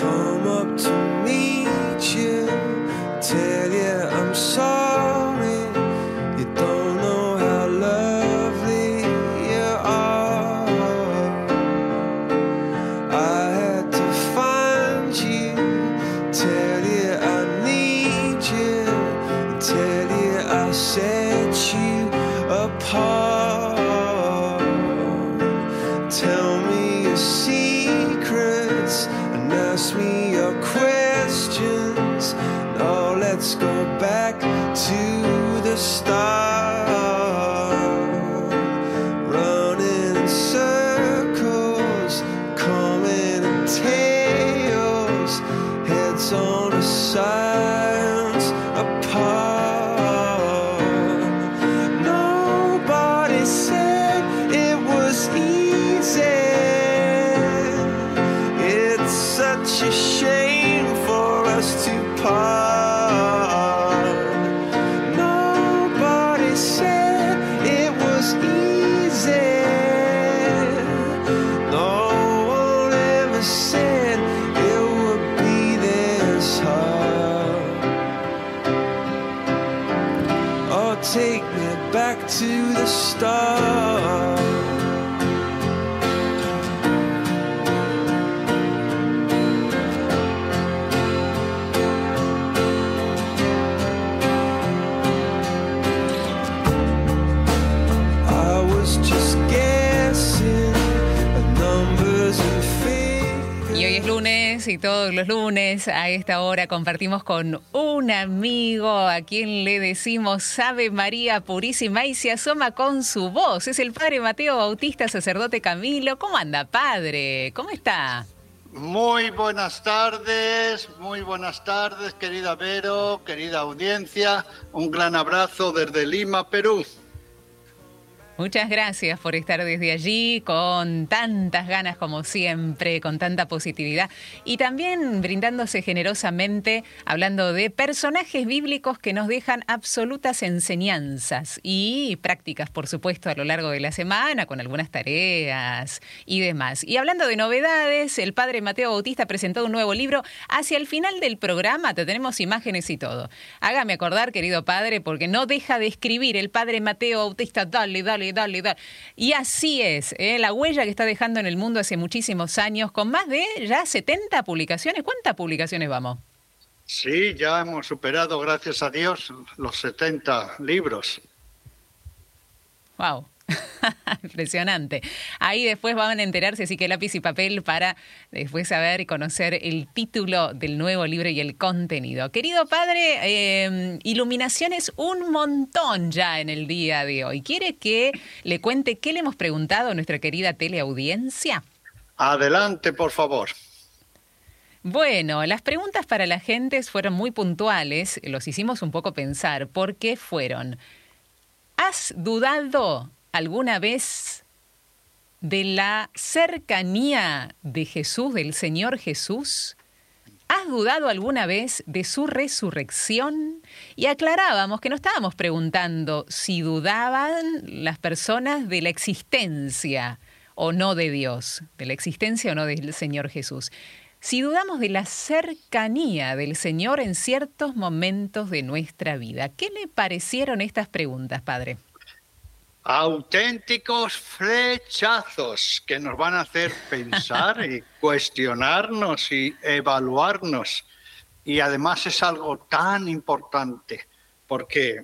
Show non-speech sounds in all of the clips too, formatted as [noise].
come up to meet todos los lunes a esta hora compartimos con un amigo a quien le decimos Ave María Purísima y se asoma con su voz. Es el padre Mateo Bautista, sacerdote Camilo. ¿Cómo anda, padre? ¿Cómo está? Muy buenas tardes, muy buenas tardes, querida Vero, querida audiencia. Un gran abrazo desde Lima, Perú. Muchas gracias por estar desde allí con tantas ganas como siempre, con tanta positividad y también brindándose generosamente hablando de personajes bíblicos que nos dejan absolutas enseñanzas y prácticas, por supuesto, a lo largo de la semana con algunas tareas y demás. Y hablando de novedades, el padre Mateo Bautista presentó un nuevo libro. Hacia el final del programa te tenemos imágenes y todo. Hágame acordar, querido padre, porque no deja de escribir el padre Mateo Bautista, dale, dale, dale, dale. Y así es, ¿eh? la huella que está dejando en el mundo hace muchísimos años, con más de ya 70 publicaciones. ¿Cuántas publicaciones vamos? Sí, ya hemos superado, gracias a Dios, los 70 libros. Wow. [laughs] Impresionante. Ahí después van a enterarse, así que lápiz y papel para después saber y conocer el título del nuevo libro y el contenido. Querido padre, eh, iluminaciones un montón ya en el día de hoy. ¿Quiere que le cuente qué le hemos preguntado a nuestra querida teleaudiencia? Adelante, por favor. Bueno, las preguntas para la gente fueron muy puntuales, los hicimos un poco pensar, porque fueron, ¿has dudado alguna vez de la cercanía de Jesús, del Señor Jesús? ¿Has dudado alguna vez de su resurrección? Y aclarábamos que no estábamos preguntando si dudaban las personas de la existencia o no de Dios, de la existencia o no del Señor Jesús. Si dudamos de la cercanía del Señor en ciertos momentos de nuestra vida, ¿qué le parecieron estas preguntas, Padre? Auténticos flechazos que nos van a hacer pensar y [laughs] cuestionarnos y evaluarnos. Y además es algo tan importante, porque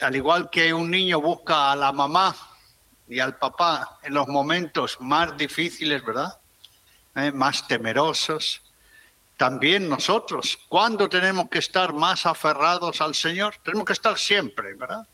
al igual que un niño busca a la mamá y al papá en los momentos más difíciles, ¿verdad? Eh, más temerosos, también nosotros, ¿cuándo tenemos que estar más aferrados al Señor? Tenemos que estar siempre, ¿verdad?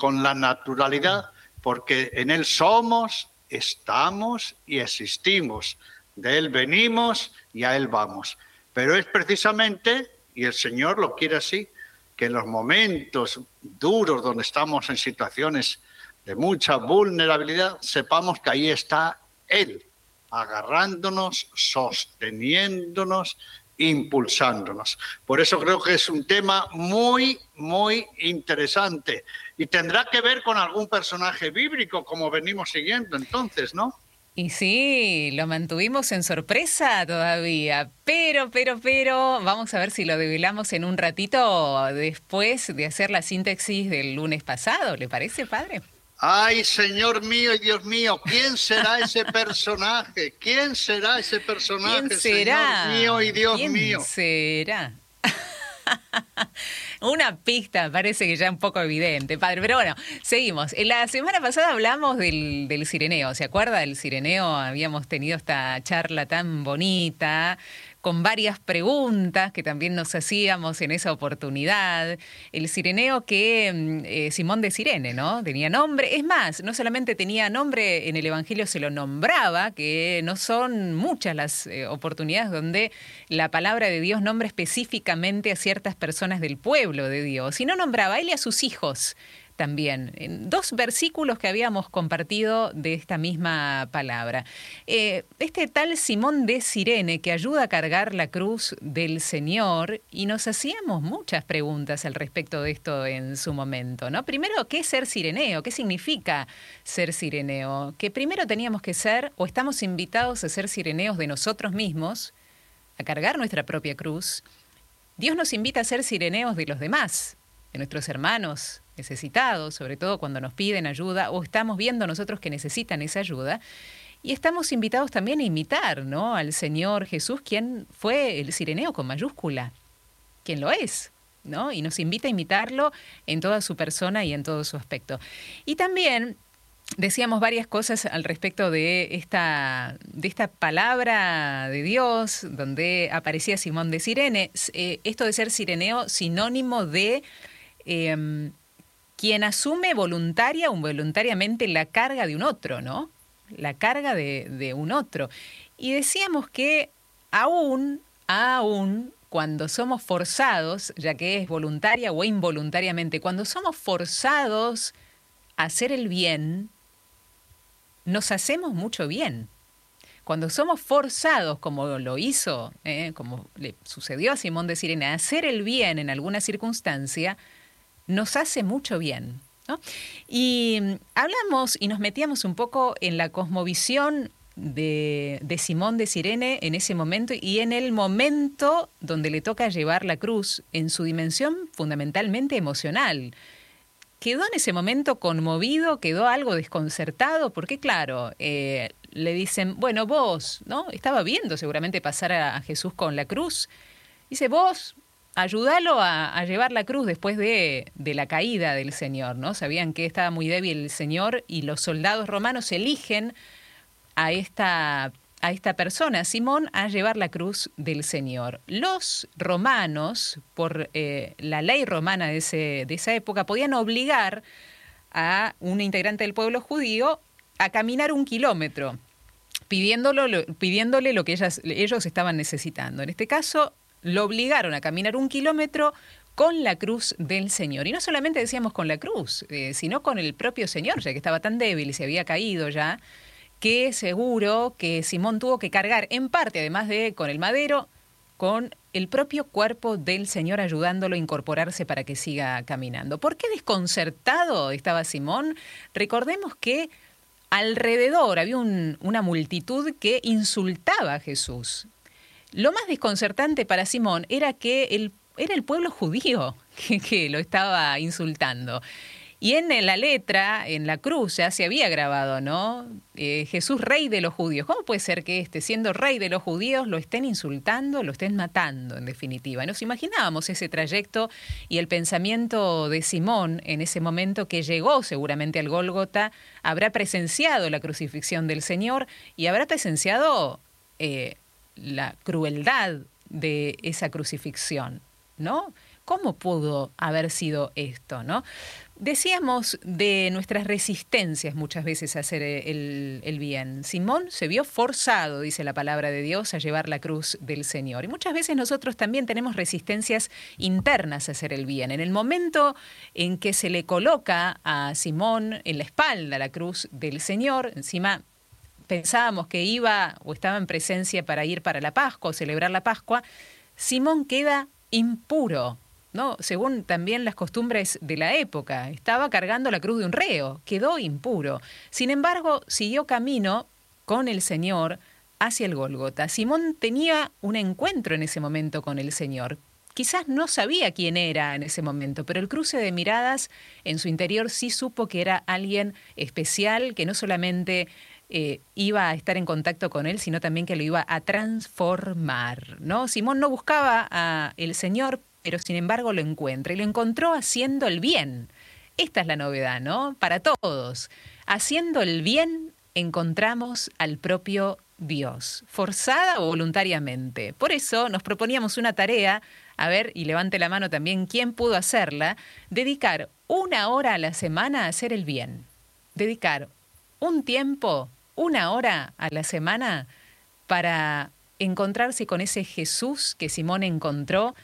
Con la naturalidad, porque en Él somos, estamos y existimos. De Él venimos y a Él vamos. Pero es precisamente, y el Señor lo quiere así, que en los momentos duros donde estamos en situaciones de mucha vulnerabilidad, sepamos que ahí está Él, agarrándonos, sosteniéndonos, impulsándonos. Por eso creo que es un tema muy, muy interesante y tendrá que ver con algún personaje bíblico como venimos siguiendo entonces, ¿no? Y sí, lo mantuvimos en sorpresa todavía, pero, pero, pero, vamos a ver si lo develamos en un ratito después de hacer la síntesis del lunes pasado, ¿le parece, padre? Ay, Señor mío y Dios mío, ¿quién será ese [laughs] personaje? ¿Quién será ese personaje? ¿Quién será? Señor mío y Dios ¿Quién mío. será? [laughs] Una pista parece que ya un poco evidente, padre. Pero bueno, seguimos. La semana pasada hablamos del, del sireneo. ¿Se acuerda del sireneo? Habíamos tenido esta charla tan bonita con varias preguntas que también nos hacíamos en esa oportunidad. El sireneo que mm, eh, Simón de Sirene, ¿no? Tenía nombre. Es más, no solamente tenía nombre, en el Evangelio se lo nombraba, que no son muchas las eh, oportunidades donde la palabra de Dios nombra específicamente a ciertas personas del pueblo de Dios, sino nombraba a él y a sus hijos también, dos versículos que habíamos compartido de esta misma palabra. Eh, este tal Simón de Sirene que ayuda a cargar la cruz del Señor y nos hacíamos muchas preguntas al respecto de esto en su momento, ¿no? Primero, ¿qué es ser sireneo? ¿Qué significa ser sireneo? Que primero teníamos que ser o estamos invitados a ser sireneos de nosotros mismos, a cargar nuestra propia cruz. Dios nos invita a ser sireneos de los demás, de nuestros hermanos, necesitados, sobre todo cuando nos piden ayuda o estamos viendo nosotros que necesitan esa ayuda. Y estamos invitados también a imitar ¿no? al Señor Jesús, quien fue el sireneo con mayúscula, quien lo es, ¿no? Y nos invita a imitarlo en toda su persona y en todo su aspecto. Y también decíamos varias cosas al respecto de esta, de esta palabra de Dios, donde aparecía Simón de Sirene. Eh, esto de ser sireneo, sinónimo de em, quien asume voluntaria o involuntariamente la carga de un otro, ¿no? La carga de, un otro. Y decíamos que aún, aún cuando somos forzados, ya que es voluntaria o involuntariamente, cuando somos forzados a hacer el bien, nos hacemos mucho bien. Cuando somos forzados, como lo hizo, ¿eh? como le sucedió a Simón de Sirene, a hacer el bien en alguna circunstancia, nos hace mucho bien. Y mm, hablamos y nos metíamos un poco en la cosmovisión de, Simón de Sirene en ese momento y en el momento donde le toca llevar la cruz en su dimensión fundamentalmente emocional. Quedó en ese momento conmovido, quedó algo desconcertado, porque claro, eh, le dicen, bueno, vos, ¿no? Estaba viendo seguramente pasar a Jesús con la cruz. Dice, vos, ayúdalo a, llevar la cruz después de, la caída del Señor, ¿no? Sabían que estaba muy débil el Señor y los soldados romanos eligen a esta, a esta persona, Simón, a llevar la cruz del Señor. Los romanos, por eh, la ley romana de, ese, de esa época, podían obligar a un integrante del pueblo judío a caminar un kilómetro, pidiéndolo, pidiéndole lo que ellos estaban necesitando. En este caso, lo obligaron a caminar un kilómetro con la cruz del Señor. Y no solamente decíamos con la cruz, eh, sino con el propio Señor, ya que estaba tan débil y se había caído ya, que seguro que Simón tuvo que cargar en parte, además de con el madero, con el propio cuerpo del Señor ayudándolo a incorporarse para que siga caminando. ¿Por qué desconcertado estaba Simón? Recordemos que alrededor había una multitud que insultaba a Jesús. Lo más desconcertante para Simón era que el, era el pueblo judío [laughs] que, lo estaba insultando. Y en la letra, en la cruz, ya se había grabado, ¿no? Eh, Jesús, rey de los judíos. ¿Cómo puede ser que este, siendo rey de los judíos, lo estén insultando, lo estén matando, en definitiva? Nos imaginábamos ese trayecto y el pensamiento de Simón en ese momento que llegó seguramente al Gólgota, habrá presenciado la crucifixión del Señor y habrá presenciado eh, la crueldad de esa crucifixión, ¿no? ¿Cómo pudo haber sido esto, no? Decíamos de nuestras resistencias muchas veces a hacer el, el, bien. Simón se vio forzado, dice la palabra de Dios, a llevar la cruz del Señor. Y muchas veces nosotros también tenemos resistencias internas a hacer el bien. En el momento en que se le coloca a Simón en la espalda la cruz del Señor, encima pensábamos que iba o estaba en presencia para ir para la Pascua o celebrar la Pascua, Simón queda impuro, ¿no? Según también las costumbres de la época, estaba cargando la cruz de un reo, quedó impuro. Sin embargo, siguió camino con el Señor hacia el Gólgota. Simón tenía un encuentro en ese momento con el Señor. Quizás no sabía quién era en ese momento, pero el cruce de miradas en su interior sí supo que era alguien especial, que no solamente eh, iba a estar en contacto con él, sino también que lo iba a transformar. ¿no? Simón no buscaba al Señor, pero sin embargo lo encuentra y lo encontró haciendo el bien. Esta es la novedad, ¿no? Para todos. Haciendo el bien encontramos al propio Dios, forzada o voluntariamente. Por eso nos proponíamos una tarea, a ver, y levante la mano también quién pudo hacerla, dedicar una hora a la semana a hacer el bien. Dedicar un tiempo una hora a la semana para encontrarse con ese Jesús que Simón encontró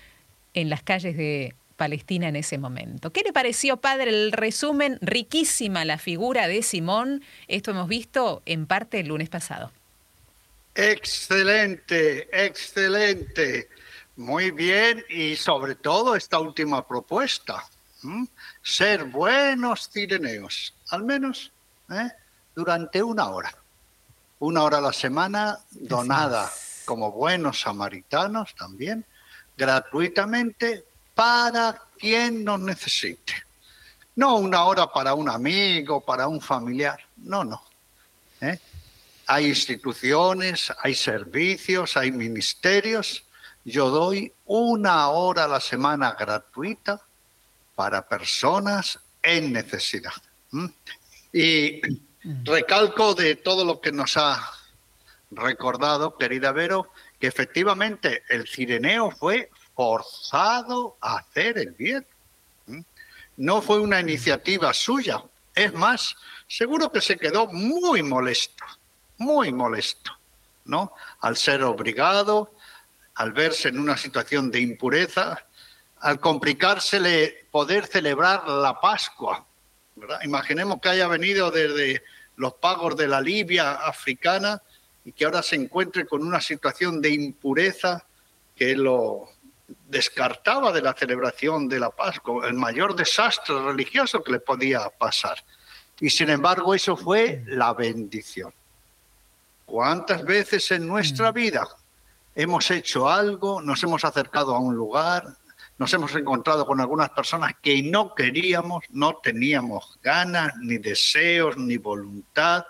en las calles de Palestina en ese momento. ¿Qué le pareció, padre, el resumen? Riquísima la figura de Simón. Esto hemos visto en parte el lunes pasado. Excelente, excelente. Muy bien y sobre todo esta última propuesta. Ser buenos cireneos, al menos ¿eh? durante una hora una hora a la semana donada como buenos samaritanos también, gratuitamente para quien nos necesite. No una hora para un amigo, para un familiar, no, no. ¿eh? Hay instituciones, hay servicios, hay ministerios. Yo doy una hora a la semana gratuita para personas en necesidad. Y Recalco de todo lo que nos ha recordado, querida Vero, que efectivamente el cireneo fue forzado a hacer el bien. No fue una iniciativa suya. Es más, seguro que se quedó muy molesto, muy molesto, ¿no? Al ser obligado, al verse en una situación de impureza, al complicársele poder celebrar la Pascua. Imaginemos que haya venido desde los pagos de la Libia africana y que ahora se encuentre con una situación de impureza que lo descartaba de la celebración de la Pascua, el mayor desastre religioso que le podía pasar. Y sin embargo eso fue la bendición. ¿Cuántas veces en nuestra mm. vida hemos hecho algo, nos hemos acercado a un lugar, nos hemos encontrado con algunas personas que no queríamos, no teníamos ganas, ni deseos, ni voluntad,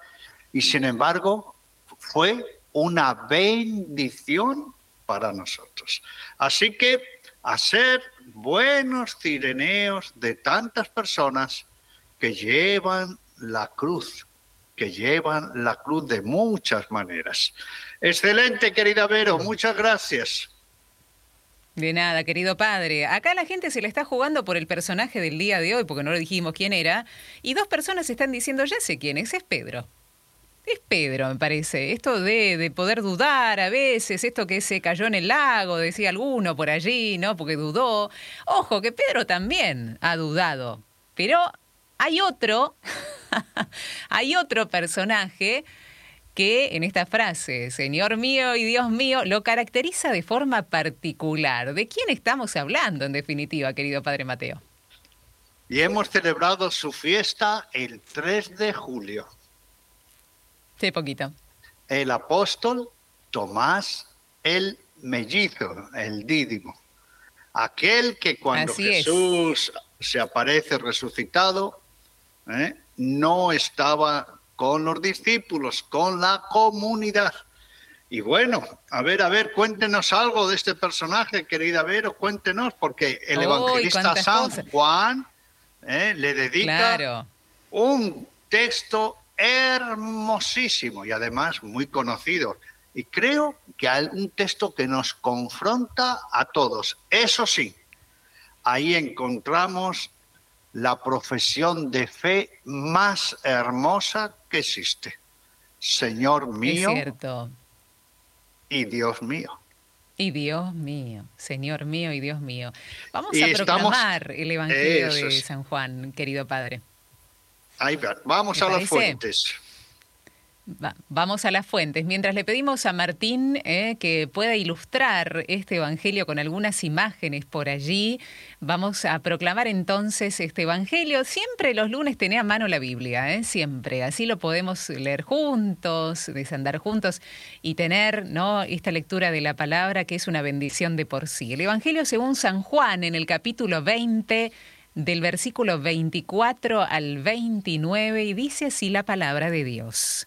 y sin embargo fue una bendición para nosotros. Así que a ser buenos cireneos de tantas personas que llevan la cruz, que llevan la cruz de muchas maneras. Excelente, querida Vero, muchas gracias. De nada, querido padre. Acá la gente se le está jugando por el personaje del día de hoy, porque no le dijimos quién era, y dos personas están diciendo, ya sé quién es, es Pedro. Es Pedro, me parece. Esto de, de, poder dudar a veces, esto que se cayó en el lago, decía alguno por allí, ¿no? Porque dudó. Ojo, que Pedro también ha dudado. Pero hay otro, [laughs] hay otro personaje que en esta frase, Señor mío y Dios mío, lo caracteriza de forma particular. ¿De quién estamos hablando, en definitiva, querido Padre Mateo? Y hemos celebrado su fiesta el 3 de julio. Sí, poquito. El apóstol Tomás el mellizo, el dídimo. Aquel que cuando Jesús se aparece resucitado, ¿eh? no estaba con los discípulos, con la comunidad. Y bueno, a ver, a ver, cuéntenos algo de este personaje, querida Vero, cuéntenos, porque el evangelista San Juan eh, le dedica un texto hermosísimo y además muy conocido. Y creo que hay un texto que nos confronta a todos. Eso sí, ahí encontramos la profesión de fe más hermosa que existe. Señor mío y Dios mío. Y Dios mío, Señor mío y Dios mío. Vamos a proclamar el Evangelio de San Juan, querido Padre. Ahí vamos a las fuentes. Vamos a las fuentes. Mientras le pedimos a Martín eh, que pueda ilustrar este Evangelio con algunas imágenes por allí, vamos a proclamar entonces este Evangelio. Siempre los lunes tenía a mano la Biblia, eh, siempre. Así lo podemos leer juntos, desandar juntos y tener ¿no? esta lectura de la palabra que es una bendición de por sí. El Evangelio según San Juan en el capítulo 20 del versículo 24 al 29 y dice así la palabra de Dios.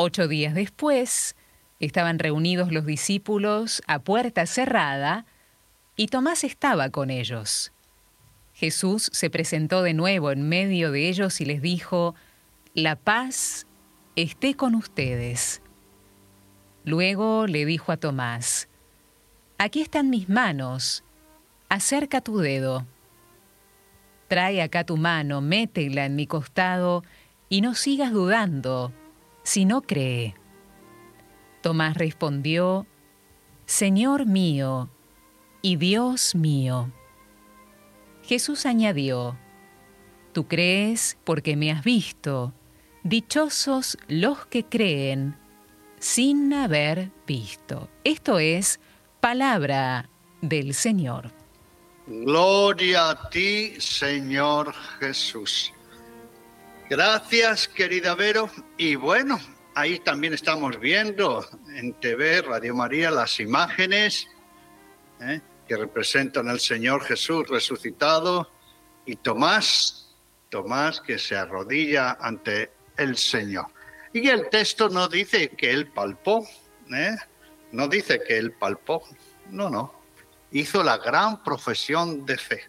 Ocho días después, estaban reunidos los discípulos a puerta cerrada y Tomás estaba con ellos. Jesús se presentó de nuevo en medio de ellos y les dijo, La paz esté con ustedes. Luego le dijo a Tomás, Aquí están mis manos, acerca tu dedo. Trae acá tu mano, métela en mi costado y no sigas dudando si no cree. Tomás respondió, Señor mío y Dios mío. Jesús añadió, Tú crees porque me has visto, dichosos los que creen sin haber visto. Esto es palabra del Señor. Gloria a ti, Señor Jesús. Gracias, querida Vero. Y bueno, ahí también estamos viendo en TV, Radio María, las imágenes ¿eh? que representan al Señor Jesús resucitado y Tomás, Tomás que se arrodilla ante el Señor. Y el texto no dice que él palpó, ¿eh? no dice que él palpó, no, no. Hizo la gran profesión de fe.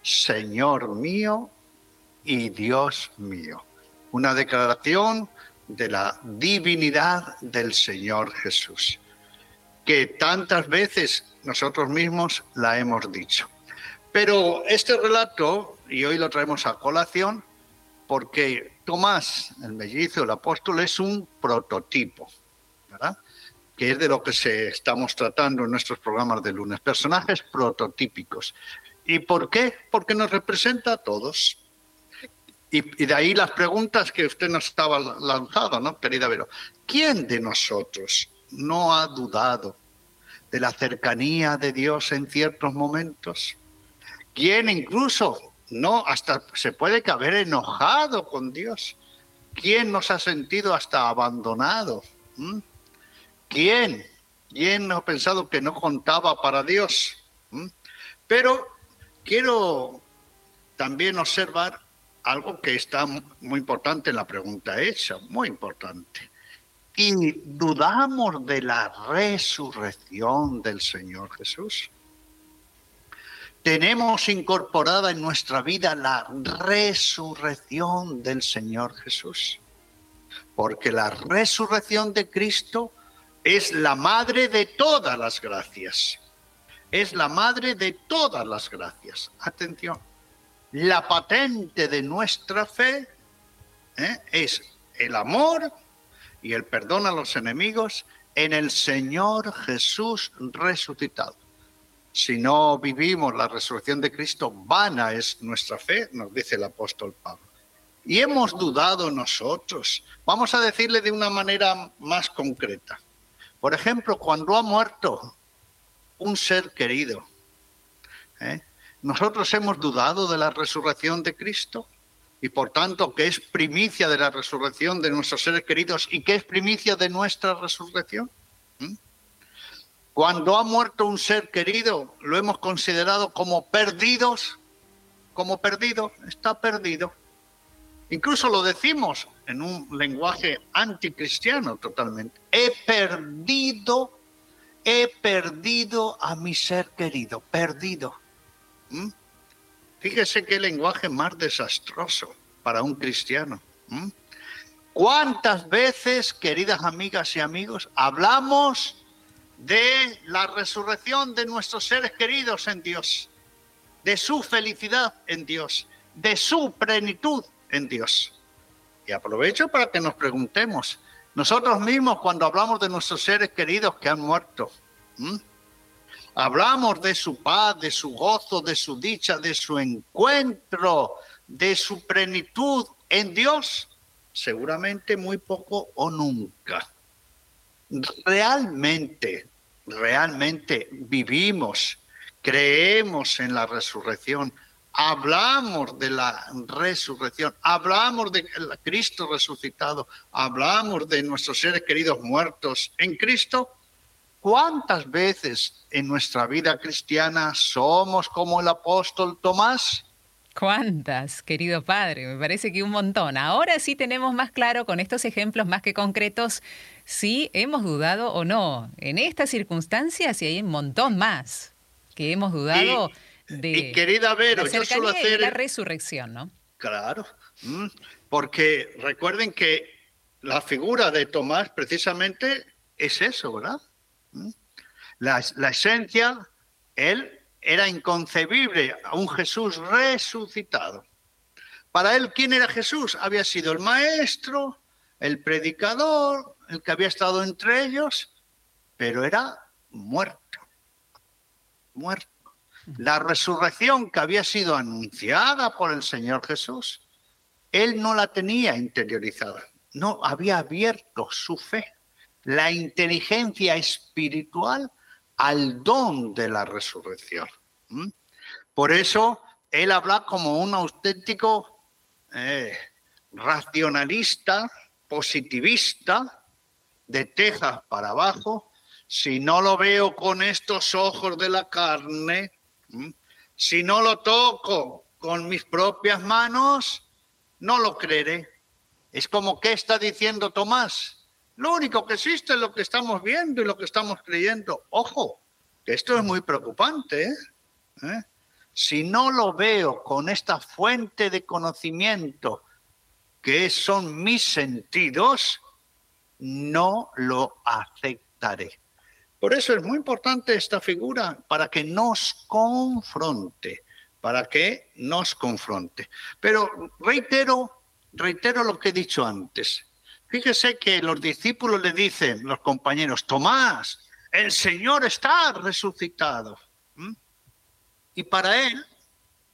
Señor mío y Dios mío. Una declaración de la divinidad del Señor Jesús, que tantas veces nosotros mismos la hemos dicho. Pero este relato, y hoy lo traemos a colación, porque Tomás, el mellizo, el apóstol, es un prototipo, que es de lo que se estamos tratando en nuestros programas de lunes, personajes prototípicos. ¿Y por qué? Porque nos representa a todos. Y, de ahí las preguntas que usted nos estaba lanzando, ¿no, querida Vero? ¿Quién de nosotros no ha dudado de la cercanía de Dios en ciertos momentos? ¿Quién incluso no hasta se puede que haber enojado con Dios? ¿Quién nos ha sentido hasta abandonado? ¿Mm? ¿Quién? ¿Quién ha pensado que no contaba para Dios? ¿Mm? Pero quiero también observar algo que está muy importante en la pregunta hecha, muy importante. Y dudamos de la resurrección del Señor Jesús. Tenemos incorporada en nuestra vida la resurrección del Señor Jesús. Porque la resurrección de Cristo es la madre de todas las gracias. Es la madre de todas las gracias. Atención la patente de nuestra fe ¿eh? es el amor y el perdón a los enemigos en el Señor Jesús resucitado. Si no vivimos la resurrección de Cristo, vana es nuestra fe, nos dice el apóstol Pablo. Y hemos dudado nosotros. Vamos a decirle de una manera más concreta. Por ejemplo, cuando ha muerto un ser querido, ¿eh? Nosotros hemos dudado de la resurrección de Cristo y por tanto que es primicia de la resurrección de nuestros seres queridos y que es primicia de nuestra resurrección. ¿Mm? Cuando ha muerto un ser querido, lo hemos considerado como perdidos, como perdido, está perdido. Incluso lo decimos en un lenguaje anticristiano totalmente. He perdido, he perdido a mi ser querido, perdido. ¿Mm? Fíjese qué lenguaje más desastroso para un cristiano. ¿Mm? ¿Cuántas veces, queridas amigas y amigos, hablamos de la resurrección de nuestros seres queridos en Dios, de su felicidad en Dios, de su plenitud en Dios? Y aprovecho para que nos preguntemos, nosotros mismos cuando hablamos de nuestros seres queridos que han muerto, hablamos de su paz, de su gozo, de su dicha, de su encuentro, de su plenitud en Dios seguramente muy poco o nunca. Realmente, realmente vivimos, creemos en la resurrección, hablamos de la resurrección, hablamos de Cristo resucitado, hablamos de nuestros seres queridos muertos en Cristo. ¿Cuántas veces en nuestra vida cristiana somos como el apóstol Tomás? ¿Cuántas, querido padre? Me parece que un montón. Ahora sí tenemos más claro con estos ejemplos más que concretos si hemos dudado o no. En estas circunstancias y hay un montón más que hemos dudado de, y querida Vero, la, yo hacer... la resurrección, ¿no? Claro, mm, porque recuerden que la figura de Tomás precisamente es eso, ¿verdad? La, la esencia, él era inconcebible a un Jesús resucitado. Para él, ¿quién era Jesús? Había sido el maestro, el predicador, el que había estado entre ellos, pero era muerto, muerto. La resurrección que había sido anunciada por el Señor Jesús, él no la tenía interiorizada, no había abierto su fe, la inteligencia espiritual al don de la resurrección. Por eso él habla como un auténtico eh, racionalista, positivista, de Texas para abajo. Si no lo veo con estos ojos de la carne, si no lo toco con mis propias manos, no lo creeré. Es como que está diciendo Tomás, lo único que existe es lo que estamos viendo y lo que estamos creyendo. Ojo, que esto es muy preocupante. ¿eh? ¿Eh? Si no lo veo con esta fuente de conocimiento que son mis sentidos, no lo aceptaré. Por eso es muy importante esta figura, para que nos confronte, para que nos confronte. Pero reitero, reitero lo que he dicho antes. Fíjese que los discípulos le dicen, los compañeros, Tomás, el Señor está resucitado. Y para él,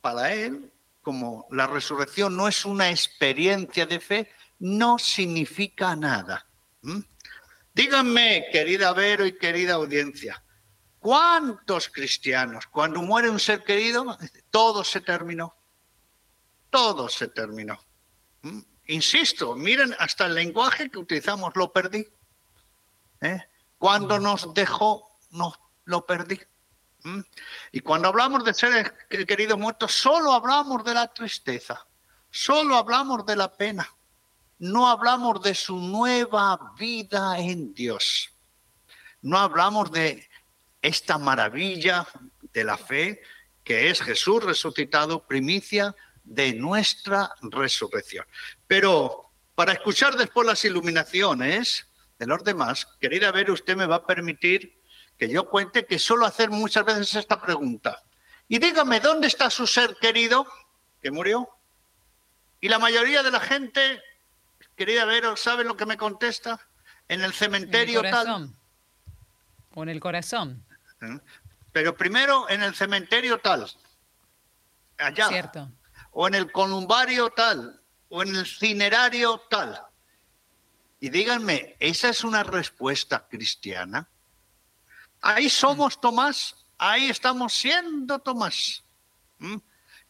para él, como la resurrección no es una experiencia de fe, no significa nada. Díganme, querida Vero y querida audiencia, ¿cuántos cristianos, cuando muere un ser querido, todo se terminó? Todo se terminó. Insisto, miren, hasta el lenguaje que utilizamos lo perdí. ¿Eh? Cuando nos dejó, nos lo perdí. ¿Mm? Y cuando hablamos de seres queridos muertos, solo hablamos de la tristeza, solo hablamos de la pena, no hablamos de su nueva vida en Dios, no hablamos de esta maravilla de la fe que es Jesús resucitado, primicia de nuestra resurrección. Pero para escuchar después las iluminaciones de los demás, querida ver, usted me va a permitir que yo cuente que suelo hacer muchas veces esta pregunta. Y dígame, ¿dónde está su ser querido que murió? Y la mayoría de la gente, querida Vero, ¿saben lo que me contesta? En el cementerio en el tal. O en el corazón. ¿Eh? Pero primero en el cementerio tal. Allá. Cierto. O en el columbario tal. O en el cinerario tal. Y díganme, ¿esa es una respuesta cristiana? Ahí somos Tomás, ahí estamos siendo Tomás. ¿Mm?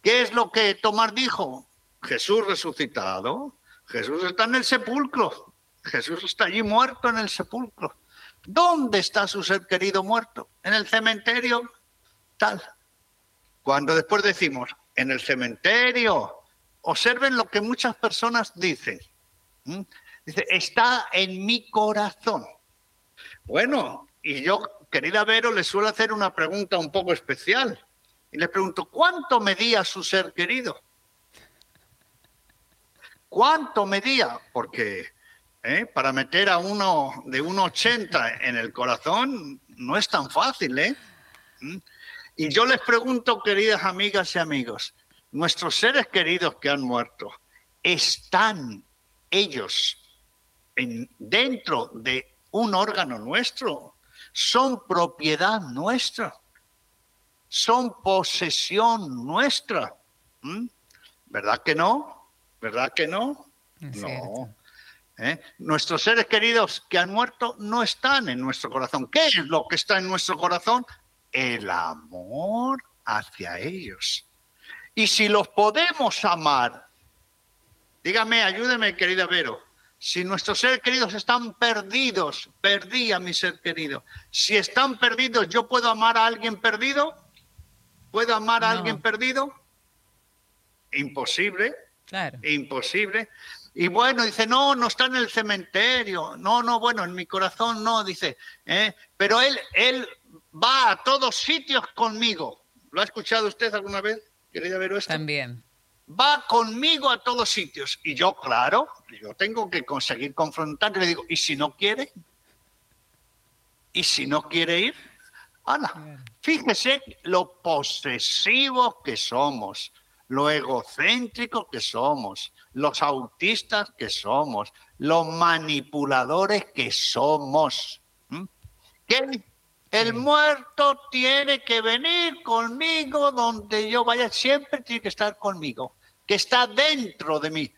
¿Qué es lo que Tomás dijo? Jesús resucitado, Jesús está en el sepulcro, Jesús está allí muerto en el sepulcro. ¿Dónde está su ser querido muerto? En el cementerio tal. Cuando después decimos, en el cementerio, observen lo que muchas personas dicen. Dice, está en mi corazón. Bueno, y yo querida Vero, le suelo hacer una pregunta un poco especial. Y le pregunto, ¿cuánto medía su ser querido? ¿Cuánto medía? Porque ¿eh? para meter a uno de 1,80 en el corazón no es tan fácil, ¿eh? Y yo les pregunto, queridas amigas y amigos, nuestros seres queridos que han muerto, ¿están ellos en, dentro de un órgano nuestro? ¿Son propiedad nuestra? ¿Son posesión nuestra? ¿Mm? ¿Verdad que no? ¿Verdad que no? no. ¿Eh? Nuestros seres queridos que han muerto no están en nuestro corazón. ¿Qué es lo que está en nuestro corazón? El amor hacia ellos. Y si los podemos amar, dígame, ayúdeme, querida Vero, si nuestros seres queridos están perdidos, perdí a mi ser querido. Si están perdidos, ¿yo puedo amar a alguien perdido? ¿Puedo amar a alguien perdido? Imposible. Claro. Imposible. Y bueno, dice, no, no está en el cementerio. No, no, bueno, en mi corazón no, dice. ¿eh? Pero él, él va a todos sitios conmigo. ¿Lo ha escuchado usted alguna vez? ¿Quería ver esto? También. Va conmigo a todos sitios. Y yo, claro, yo tengo que conseguir confrontar. Le digo, ¿y si no quiere? ¿Y si no quiere ir? Ana, fíjese lo posesivos que somos lo egocéntricos que somos, los autistas que somos, los manipuladores que somos. ¿Qué? El muerto tiene que venir conmigo donde yo vaya, siempre tiene que estar conmigo, que está dentro de mí.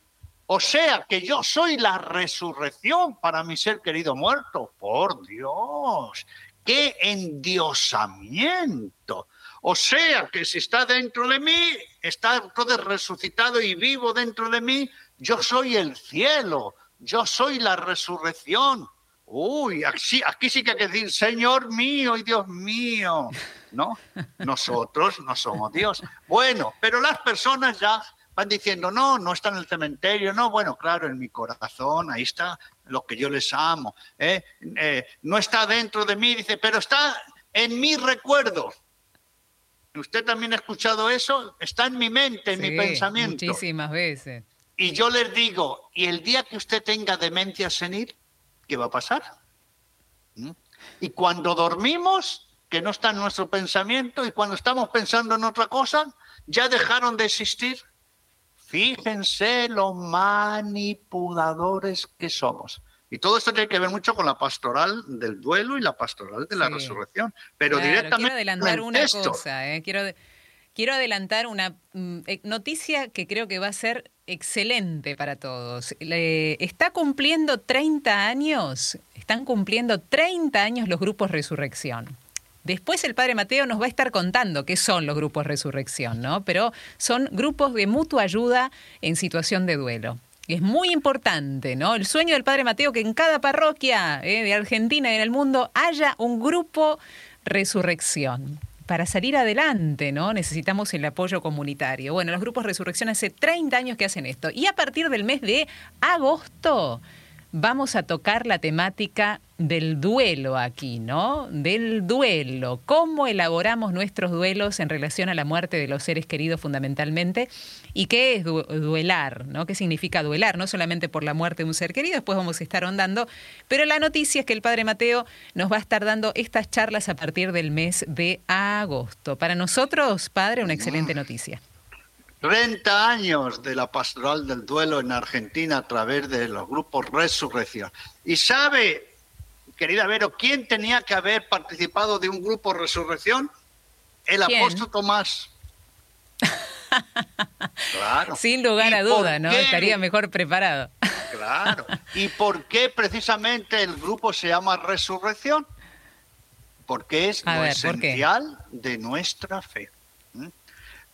O sea que yo soy la resurrección para mi ser querido muerto. Por Dios, qué endiosamiento. O sea que si está dentro de mí, está todo resucitado y vivo dentro de mí, yo soy el cielo, yo soy la resurrección. Uy, aquí, aquí sí que hay que decir, Señor mío y Dios mío. No, nosotros no somos Dios. Bueno, pero las personas ya van diciendo, no, no está en el cementerio, no, bueno, claro, en mi corazón, ahí está lo que yo les amo. ¿eh? Eh, no está dentro de mí, dice, pero está en mi recuerdo. ¿Usted también ha escuchado eso? Está en mi mente, en mi pensamiento. Muchísimas veces. Y yo les digo, ¿y el día que usted tenga demencia senil, qué va a pasar? ¿Mm? Y cuando dormimos, que no está en nuestro pensamiento, y cuando estamos pensando en otra cosa, ya dejaron de existir. Fíjense los manipuladores que somos. Y todo esto tiene que ver mucho con la pastoral del duelo y la pastoral de la resurrección. Pero directamente. Quiero adelantar una cosa, ¿eh? quiero, quiero adelantar una mm, eh, noticia que creo que va a ser excelente para todos. está cumpliendo 30 años, están cumpliendo 30 años los grupos Resurrección. Después el padre Mateo nos va a estar contando qué son los grupos Resurrección, ¿no? Pero son grupos de mutua ayuda en situación de duelo. Es muy importante, ¿no? El sueño del Padre Mateo que en cada parroquia eh, de Argentina y en el mundo haya un grupo resurrección. Para salir adelante, ¿no? Necesitamos el apoyo comunitario. Bueno, los grupos resurrección hace 30 años que hacen esto. Y a partir del mes de agosto vamos a tocar la temática del duelo aquí, ¿no? Del duelo, cómo elaboramos nuestros duelos en relación a la muerte de los seres queridos fundamentalmente y qué es duelar, ¿no? ¿Qué significa duelar? No solamente por la muerte de un ser querido, después vamos a estar ahondando, pero la noticia es que el Padre Mateo nos va a estar dando estas charlas a partir del mes de agosto. Para nosotros, Padre, una excelente noticia. 30 años de la pastoral del duelo en Argentina a través de los grupos Resurrección. Y sabe, querida Vero, ¿quién tenía que haber participado de un grupo Resurrección? El apóstol Tomás. [laughs] claro. Sin lugar a duda, ¿no? Estaría mejor preparado. claro. ¿Y por qué precisamente el grupo se llama Resurrección? Porque es lo esencial de nuestra fe.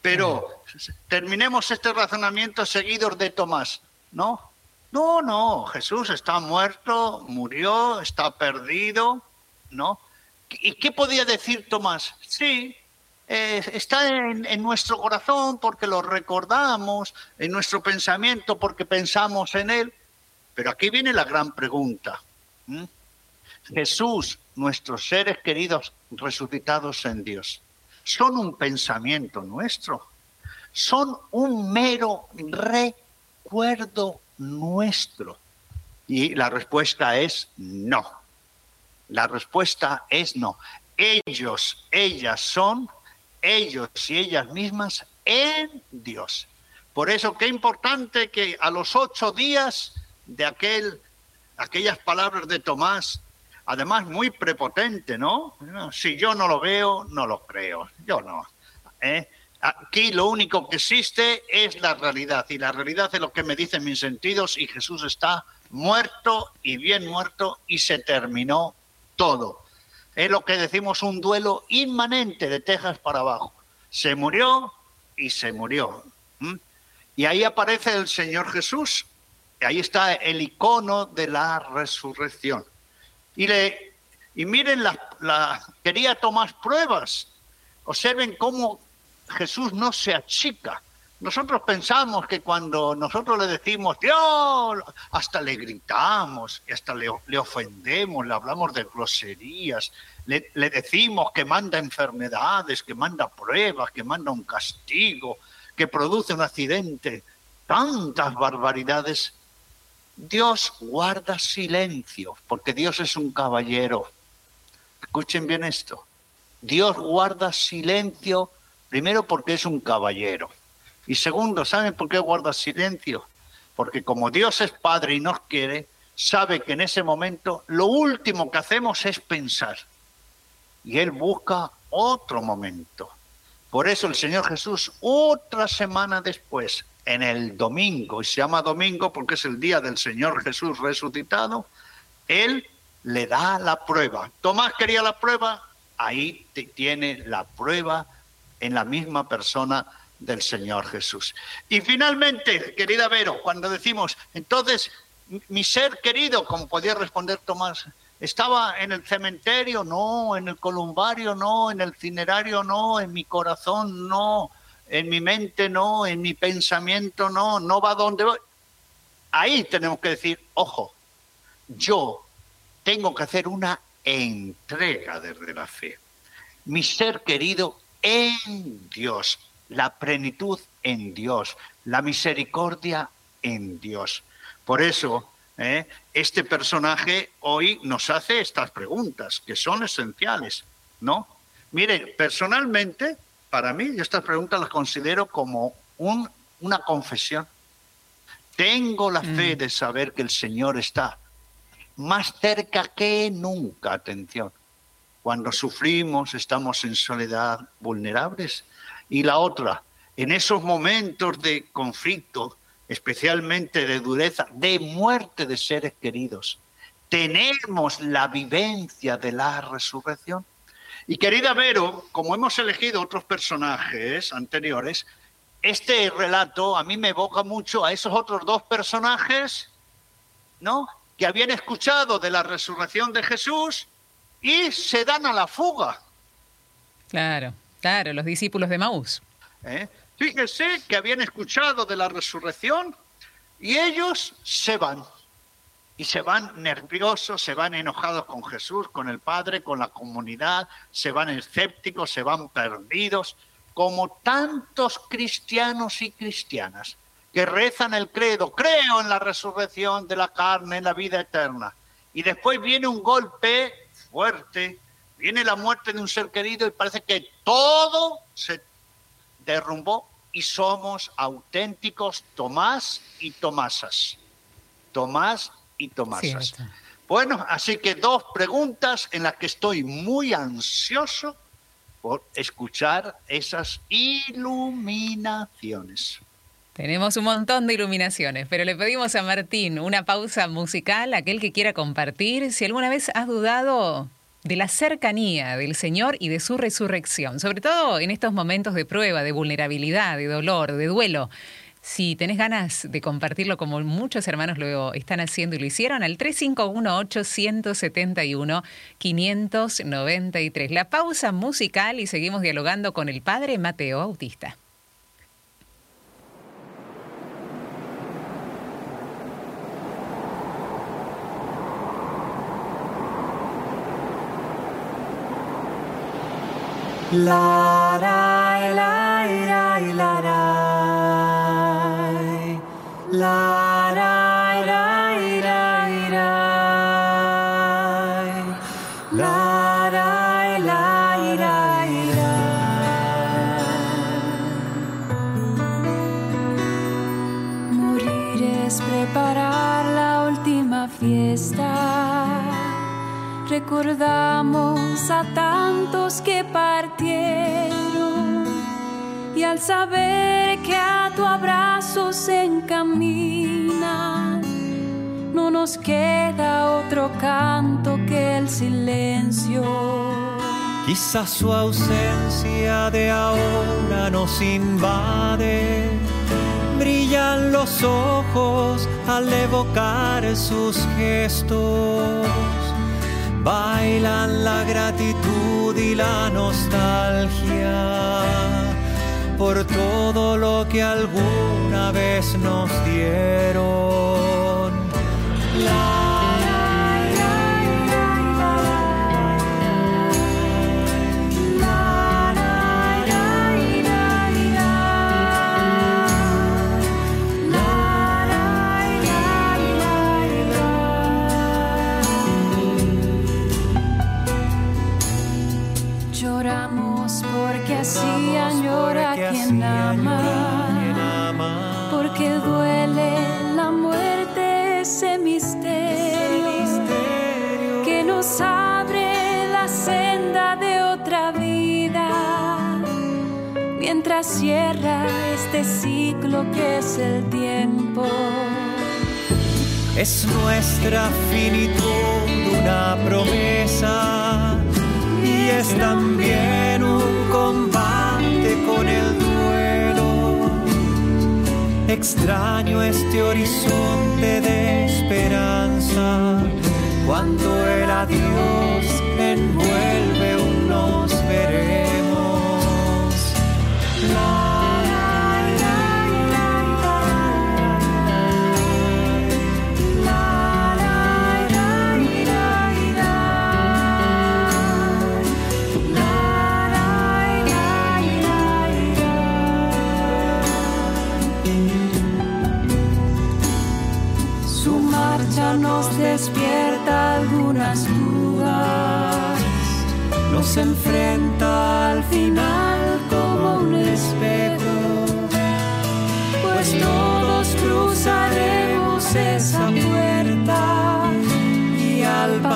Pero terminemos este razonamiento seguidos de Tomás. No, no, no, Jesús está muerto, murió, está perdido, ¿no? ¿Y qué podía decir Tomás? Sí, eh, está en, nuestro corazón porque lo recordamos, en nuestro pensamiento porque pensamos en él. Pero aquí viene la gran pregunta. Jesús, nuestros seres queridos resucitados en Dios, son un pensamiento nuestro, son un mero recuerdo nuestro. Y la respuesta es no. La respuesta es no. Ellos, ellas son, ellos y ellas mismas en Dios. Por eso qué importante que a los ocho días de aquel, aquellas palabras de Tomás, además muy prepotente, ¿no? Si yo no lo veo, no lo creo. Yo no. ¿eh? Aquí lo único que existe es la realidad y la realidad es lo que me dicen mis sentidos y Jesús está muerto y bien muerto y se terminó todo. Es lo que decimos un duelo inmanente de Texas para abajo. Se murió y se murió. Y ahí aparece el Señor Jesús. Y ahí está el icono de la resurrección. Y, le, y miren, la, quería tomar pruebas. Observen cómo Jesús no se achica. Nosotros pensamos que cuando nosotros le decimos Dios, hasta le gritamos hasta le, le ofendemos, le hablamos de groserías, le, le, decimos que manda enfermedades, que manda pruebas, que manda un castigo, que produce un accidente, tantas barbaridades. Dios guarda silencio, porque Dios es un caballero. Escuchen bien esto. Dios guarda silencio primero porque es un caballero. Y segundo, ¿saben por qué guarda silencio? Porque como Dios es Padre y nos quiere, sabe que en ese momento lo último que hacemos es pensar. Y Él busca otro momento. Por eso el Señor Jesús, otra semana después, en el domingo, y se llama domingo porque es el día del Señor Jesús resucitado, Él le da la prueba. Tomás quería la prueba, ahí tiene la prueba en la misma persona del Señor Jesús. Y finalmente, querida Vero, cuando decimos, entonces, mi ser querido, como podía responder Tomás, estaba en el cementerio, no, en el columbario, no, en el cinerario, no, en mi corazón, no, en mi mente, no, en mi pensamiento, no, no va donde voy. Ahí tenemos que decir, ojo, yo tengo que hacer una entrega desde la fe. Mi ser querido en Dios, la plenitud en Dios, la misericordia en Dios. Por eso, ¿eh? este personaje hoy nos hace estas preguntas que son esenciales, ¿no? Miren, personalmente, para mí, estas preguntas las considero como un, una confesión. Tengo la fe mm. de saber que el Señor está más cerca que nunca, atención. Cuando sufrimos, estamos en soledad, vulnerables, y la otra, en esos momentos de conflicto, especialmente de dureza, de muerte de seres queridos, tenemos la vivencia de la resurrección. Y querida Vero, como hemos elegido otros personajes anteriores, este relato a mí me evoca mucho a esos otros dos personajes, ¿no? Que habían escuchado de la resurrección de Jesús y se dan a la fuga. Claro. Claro, los discípulos de Maús. ¿Eh? Fíjese que habían escuchado de la resurrección y ellos se van. Y se van nerviosos, se van enojados con Jesús, con el Padre, con la comunidad, se van escépticos, se van perdidos, como tantos cristianos y cristianas que rezan el credo, creo en la resurrección de la carne, en la vida eterna. Y después viene un golpe fuerte, viene la muerte de un ser querido y parece que todo se derrumbó y somos auténticos Tomás y Tomasas. Tomás y Tomasas. bueno, así que dos preguntas en las que estoy muy ansioso por escuchar esas iluminaciones. Tenemos un montón de iluminaciones, pero le pedimos a Martín una pausa musical, aquel que quiera compartir. Si alguna vez has dudado de la cercanía del Señor y de su resurrección, sobre todo en estos momentos de prueba, de vulnerabilidad, de dolor, de duelo. Si tenés ganas de compartirlo como muchos hermanos lo están haciendo y lo hicieron, al 351-871-593. La pausa musical y seguimos dialogando con el Padre Mateo Bautista. La preparar la última fiesta. Recordamos a tantos que partieron y al saber que a tu abrazo se encaminan, no nos queda otro canto que el silencio. Quizás su ausencia de ahora nos invade brillan los ojos al evocar sus gestos. Bailan la gratitud y la nostalgia por todo lo que alguna vez nos dieron. Nuestra finitud una promesa y es también un combate con el duelo. Extraño este horizonte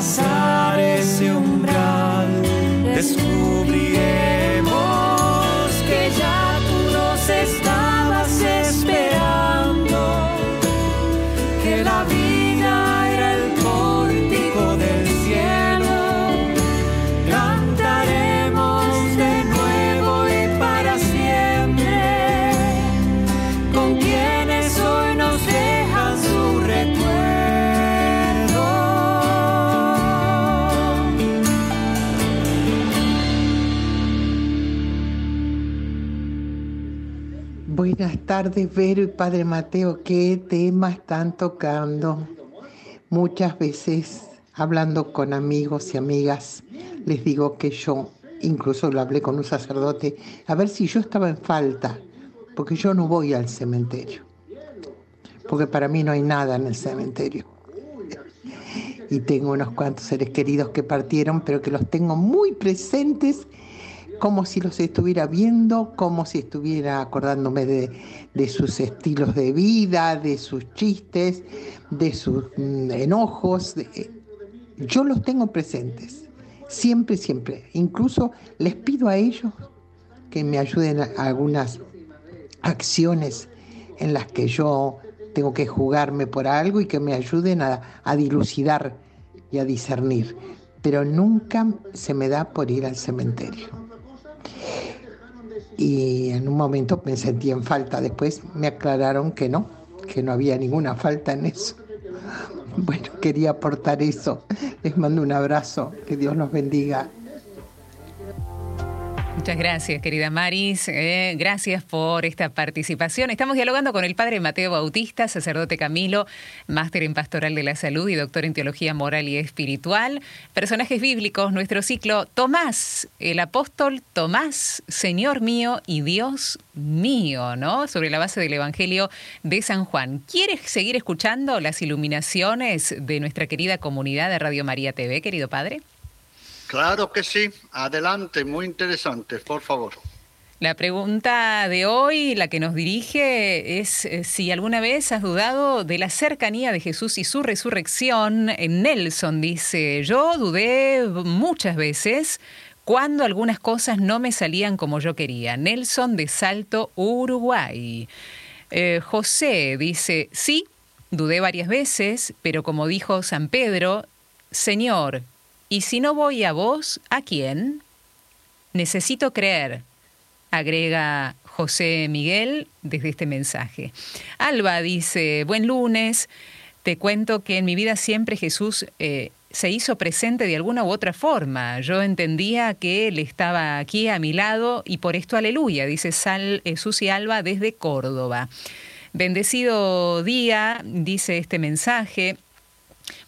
passar esse tardes, Vero y Padre Mateo. ¿Qué tema están tocando? Muchas veces, hablando con amigos y amigas, les digo que yo, incluso lo hablé con un sacerdote, a ver si yo estaba en falta, porque yo no voy al cementerio, porque para mí no hay nada en el cementerio. Y tengo unos cuantos seres queridos que partieron, pero que los tengo muy presentes como si los estuviera viendo, como si estuviera acordándome de, sus estilos de vida, de sus chistes, de sus mm, enojos. yo los tengo presentes, siempre, siempre. Incluso les pido a ellos que me ayuden a algunas acciones en las que yo tengo que jugarme por algo y que me ayuden a dilucidar y a discernir. Pero nunca se me da por ir al cementerio y en un momento me sentí en falta. Después me aclararon que no, que no había ninguna falta en eso. [laughs] Bueno, quería aportar eso. Les mando un abrazo. Que Dios los bendiga. Muchas gracias, querida Maris. Eh, gracias por esta participación. Estamos dialogando con el padre Mateo Bautista, sacerdote Camilo, máster en Pastoral de la Salud y doctor en Teología Moral y Espiritual. Personajes bíblicos, nuestro ciclo Tomás, el apóstol Tomás, Señor mío y Dios mío, ¿no? Sobre la base del Evangelio de San Juan. ¿Quieres seguir escuchando las iluminaciones de nuestra querida comunidad de Radio María TV, querido padre? Claro que sí. Adelante, muy interesante, por favor. La pregunta de hoy, la que nos dirige, es eh, si alguna vez has dudado de la cercanía de Jesús y su resurrección. Nelson dice, yo dudé muchas veces cuando algunas cosas no me salían como yo quería. Nelson de Salto, Uruguay. Eh, José dice, sí, dudé varias veces, pero como dijo San Pedro, Señor, ¿y si no voy a vos, a quién? Necesito creer agrega José Miguel desde este mensaje. Alba dice, buen lunes, te cuento que en mi vida siempre Jesús eh, se hizo presente de alguna u otra forma. Yo entendía que Él estaba aquí a mi lado y por esto aleluya, dice Sal, eh, Susi Alba desde Córdoba. Bendecido día, dice este mensaje.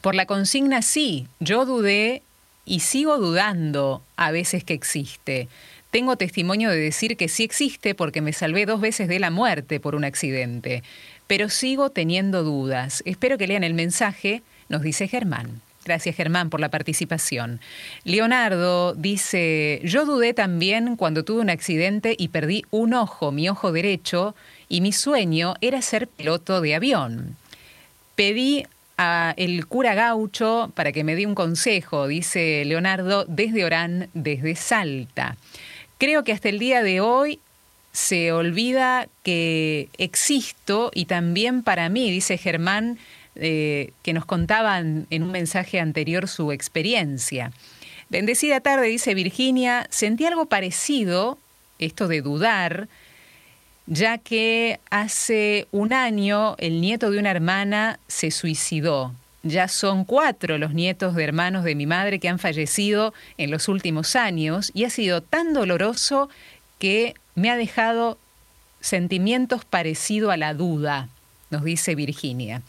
Por la consigna sí, yo dudé y sigo dudando a veces que existe. Tengo testimonio de decir que sí existe porque me salvé dos veces de la muerte por un accidente, pero sigo teniendo dudas. Espero que lean el mensaje, nos dice Germán. Gracias Germán por la participación. Leonardo dice, yo dudé también cuando tuve un accidente y perdí un ojo, mi ojo derecho, y mi sueño era ser piloto de avión. Pedí a el cura gaucho para que me dé un consejo, dice Leonardo, desde Orán, desde Salta. Creo que hasta el día de hoy se olvida que existo y también para mí, dice Germán, eh, que nos contaban en un mensaje anterior su experiencia. Bendecida tarde, dice Virginia, sentí algo parecido, esto de dudar, ya que hace un año el nieto de una hermana se suicidó. Ya son cuatro los nietos de hermanos de mi madre que han fallecido en los últimos años y ha sido tan doloroso que me ha dejado sentimientos parecidos a la duda, nos dice Virginia.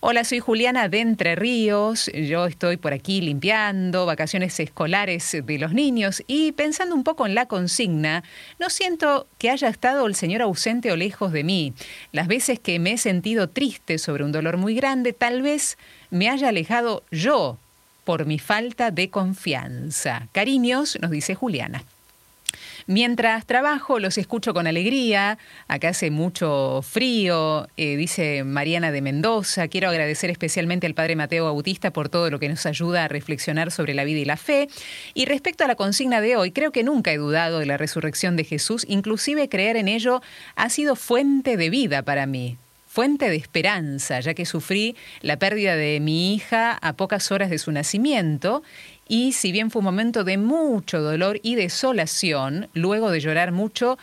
Hola, soy Juliana de Entre Ríos. Yo estoy por aquí limpiando vacaciones escolares de los niños y pensando un poco en la consigna, no siento que haya estado el Señor ausente o lejos de mí. Las veces que me he sentido triste sobre un dolor muy grande, tal vez me haya alejado yo por mi falta de confianza. Cariños, nos dice Juliana. Mientras trabajo los escucho con alegría, acá hace mucho frío, eh, dice Mariana de Mendoza, quiero agradecer especialmente al Padre Mateo Bautista por todo lo que nos ayuda a reflexionar sobre la vida y la fe. Y respecto a la consigna de hoy, creo que nunca he dudado de la resurrección de Jesús, inclusive creer en ello ha sido fuente de vida para mí fuente de esperanza, ya que sufrí la pérdida de mi hija a pocas horas de su nacimiento y si bien fue un momento de mucho dolor y desolación, luego de llorar mucho,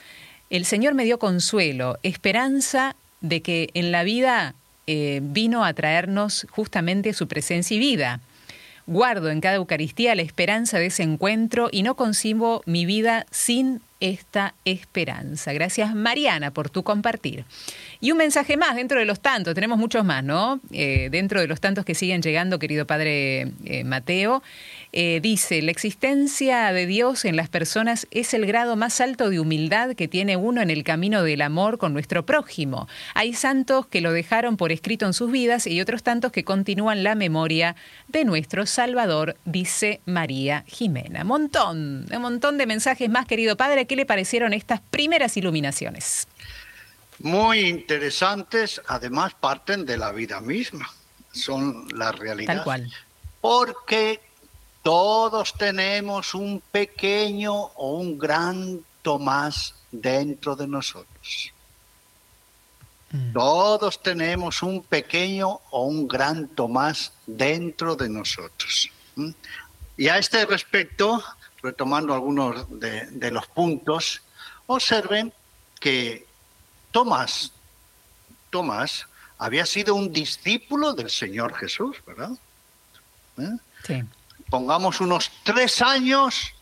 el Señor me dio consuelo, esperanza de que en la vida eh, vino a traernos justamente su presencia y vida. Guardo en cada Eucaristía la esperanza de ese encuentro y no concibo mi vida sin esta esperanza. Gracias Mariana por tu compartir. Y un mensaje más dentro de los tantos, tenemos muchos más, ¿no? Eh, dentro de los tantos que siguen llegando, querido Padre eh, Mateo. Eh, dice, la existencia de Dios en las personas es el grado más alto de humildad que tiene uno en el camino del amor con nuestro prójimo. Hay santos que lo dejaron por escrito en sus vidas y otros tantos que continúan la memoria de nuestro Salvador, dice María Jimena. Montón, un montón de mensajes más, querido Padre. ¿Qué le parecieron estas primeras iluminaciones? Muy interesantes, además parten de la vida misma, son la realidad. Tal cual. Porque todos tenemos un pequeño o un gran Tomás dentro de nosotros. Mm. Todos tenemos un pequeño o un gran Tomás dentro de nosotros. Y a este respecto, retomando algunos de, de los puntos, observen que Tomás, Tomás había sido un discípulo del Señor Jesús, ¿verdad? ¿Eh? Sí pongamos unos tres años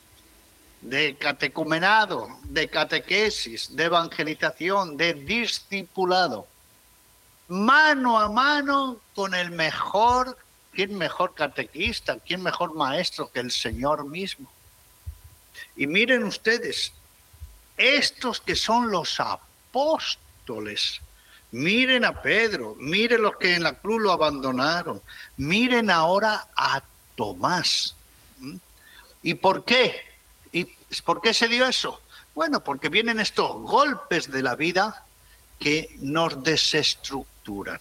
de catecumenado, de catequesis, de evangelización, de discipulado, mano a mano con el mejor, ¿quién mejor catequista, quién mejor maestro que el Señor mismo? Y miren ustedes, estos que son los apóstoles, miren a Pedro, miren los que en la cruz lo abandonaron, miren ahora a Tomás. ¿Y por qué? ¿Y por qué se dio eso? Bueno, porque vienen estos golpes de la vida que nos desestructuran.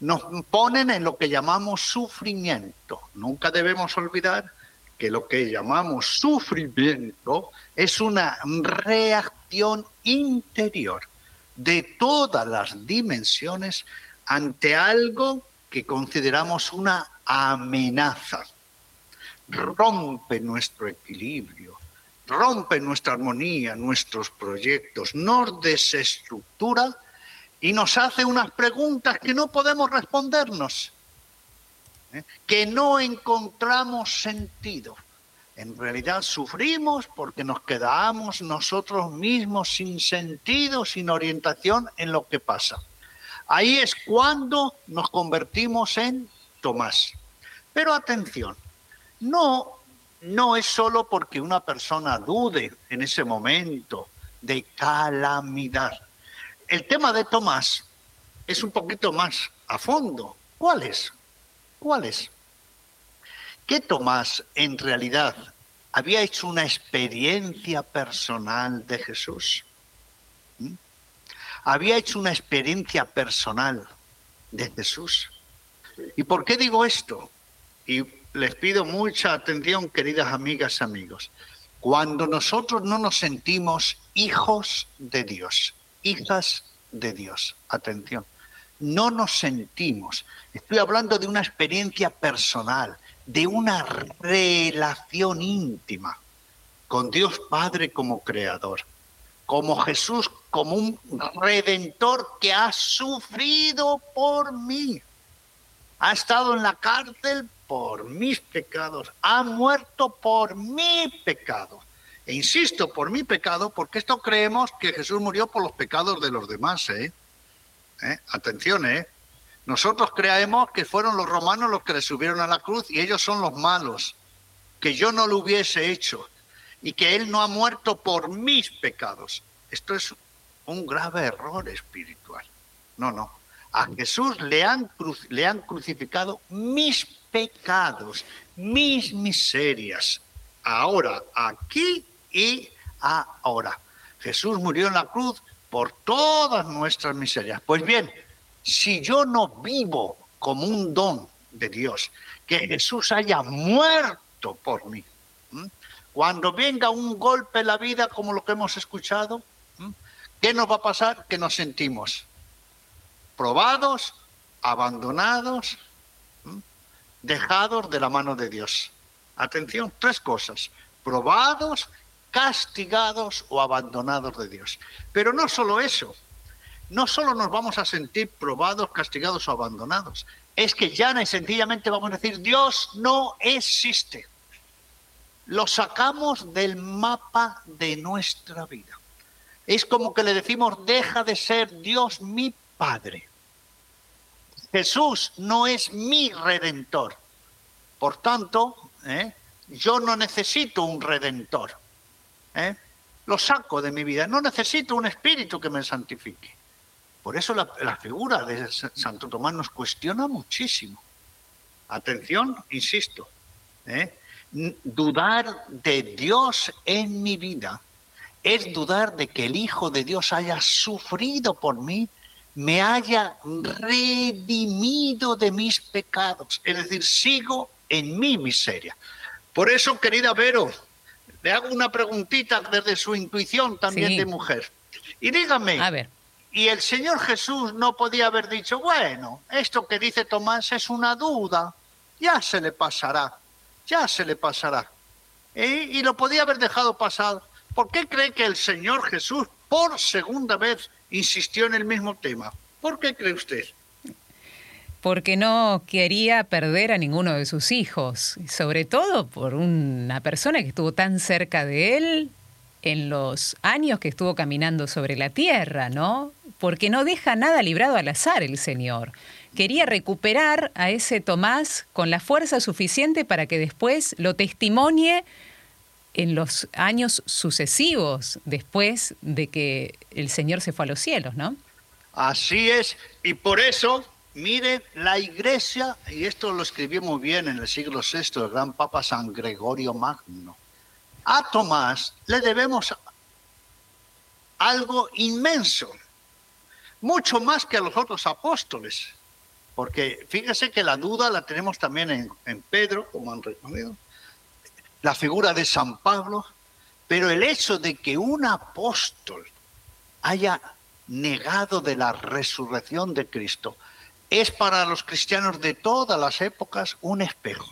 Nos ponen en lo que llamamos sufrimiento. Nunca debemos olvidar que lo que llamamos sufrimiento es una reacción interior de todas las dimensiones ante algo que consideramos una amenaza. Rompe nuestro equilibrio, rompe nuestra armonía, nuestros proyectos, nos desestructura y nos hace unas preguntas que no podemos respondernos, ¿eh? que no encontramos sentido. En realidad sufrimos porque nos quedamos nosotros mismos sin sentido, sin orientación en lo que pasa. Ahí es cuando nos convertimos en Tomás. Pero atención, no, no es solo porque una persona dude en ese momento de calamidad. El tema de Tomás es un poquito más a fondo. ¿Cuál es? ¿Cuál es? Que Tomás en realidad había hecho una experiencia personal de Jesús. ¿Mm? Había hecho una experiencia personal de Jesús. ¿Y por qué digo esto? Y les pido mucha atención, queridas amigas amigos. Cuando nosotros no nos sentimos hijos de Dios, hijas de Dios, atención, no nos sentimos. Estoy hablando de una experiencia personal, de una relación íntima con Dios Padre como creador, como Jesús como un redentor que ha sufrido por mí. Ha estado en la cárcel por mis pecados, ha muerto por mi pecado. E insisto, por mi pecado, porque esto creemos que Jesús murió por los pecados de los demás. ¿eh? ¿Eh? Atención, ¿eh? Nosotros creemos que fueron los romanos los que le subieron a la cruz y ellos son los malos, que yo no lo hubiese hecho y que Él no ha muerto por mis pecados. Esto es un grave error espiritual. No, no. A Jesús le han, crucificado mis pecados, mis miserias. Ahora, aquí y ahora. Jesús murió en la cruz por todas nuestras miserias. Pues bien, si yo no vivo como un don de Dios, que Jesús haya muerto por mí, cuando venga un golpe en la vida como lo que hemos escuchado, ¿qué nos va a pasar? Que nos sentimos probados, abandonados, dejados de la mano de Dios. Atención, tres cosas. Probados, castigados o abandonados de Dios. Pero no solo eso, no solo nos vamos a sentir probados, castigados o abandonados, es que ya sencillamente vamos a decir, Dios no existe. Lo sacamos del mapa de nuestra vida. Es como que le decimos, deja de ser Dios mi Padre. Jesús no es mi redentor. Por tanto, ¿eh? yo no necesito un redentor. ¿eh? Lo saco de mi vida. No necesito un espíritu que me santifique. Por eso la, figura de Santo Tomás nos cuestiona muchísimo. Atención, insisto, ¿eh? dudar de Dios en mi vida es dudar de que el Hijo de Dios haya sufrido por mí me haya redimido de mis pecados. Es decir, sigo en mi miseria. Por eso, querida Vero, le hago una preguntita desde su intuición también de mujer. Y dígame, A ver. y el Señor Jesús no podía haber dicho, bueno, esto que dice Tomás es una duda, ya se le pasará, ya se le pasará. Y lo podía haber dejado pasar. ¿Por qué cree que el Señor Jesús por segunda vez insistió en el mismo tema. ¿Por qué cree usted? Porque no quería perder a ninguno de sus hijos, sobre todo por una persona que estuvo tan cerca de él en los años que estuvo caminando sobre la tierra, ¿no? Porque no deja nada librado al azar el Señor. Quería recuperar a ese Tomás con la fuerza suficiente para que después lo testimonie en los años sucesivos después de que el Señor se fue a los cielos, ¿no? Así es, y por eso, mire, la iglesia, y esto lo escribió muy bien en el siglo VI el gran Papa San Gregorio Magno, a Tomás le debemos algo inmenso, mucho más que a los otros apóstoles, porque fíjese que la duda la tenemos también en, en Pedro, como han reconocido, la figura de San Pablo, pero el hecho de que un apóstol haya negado de la resurrección de Cristo es para los cristianos de todas las épocas un espejo.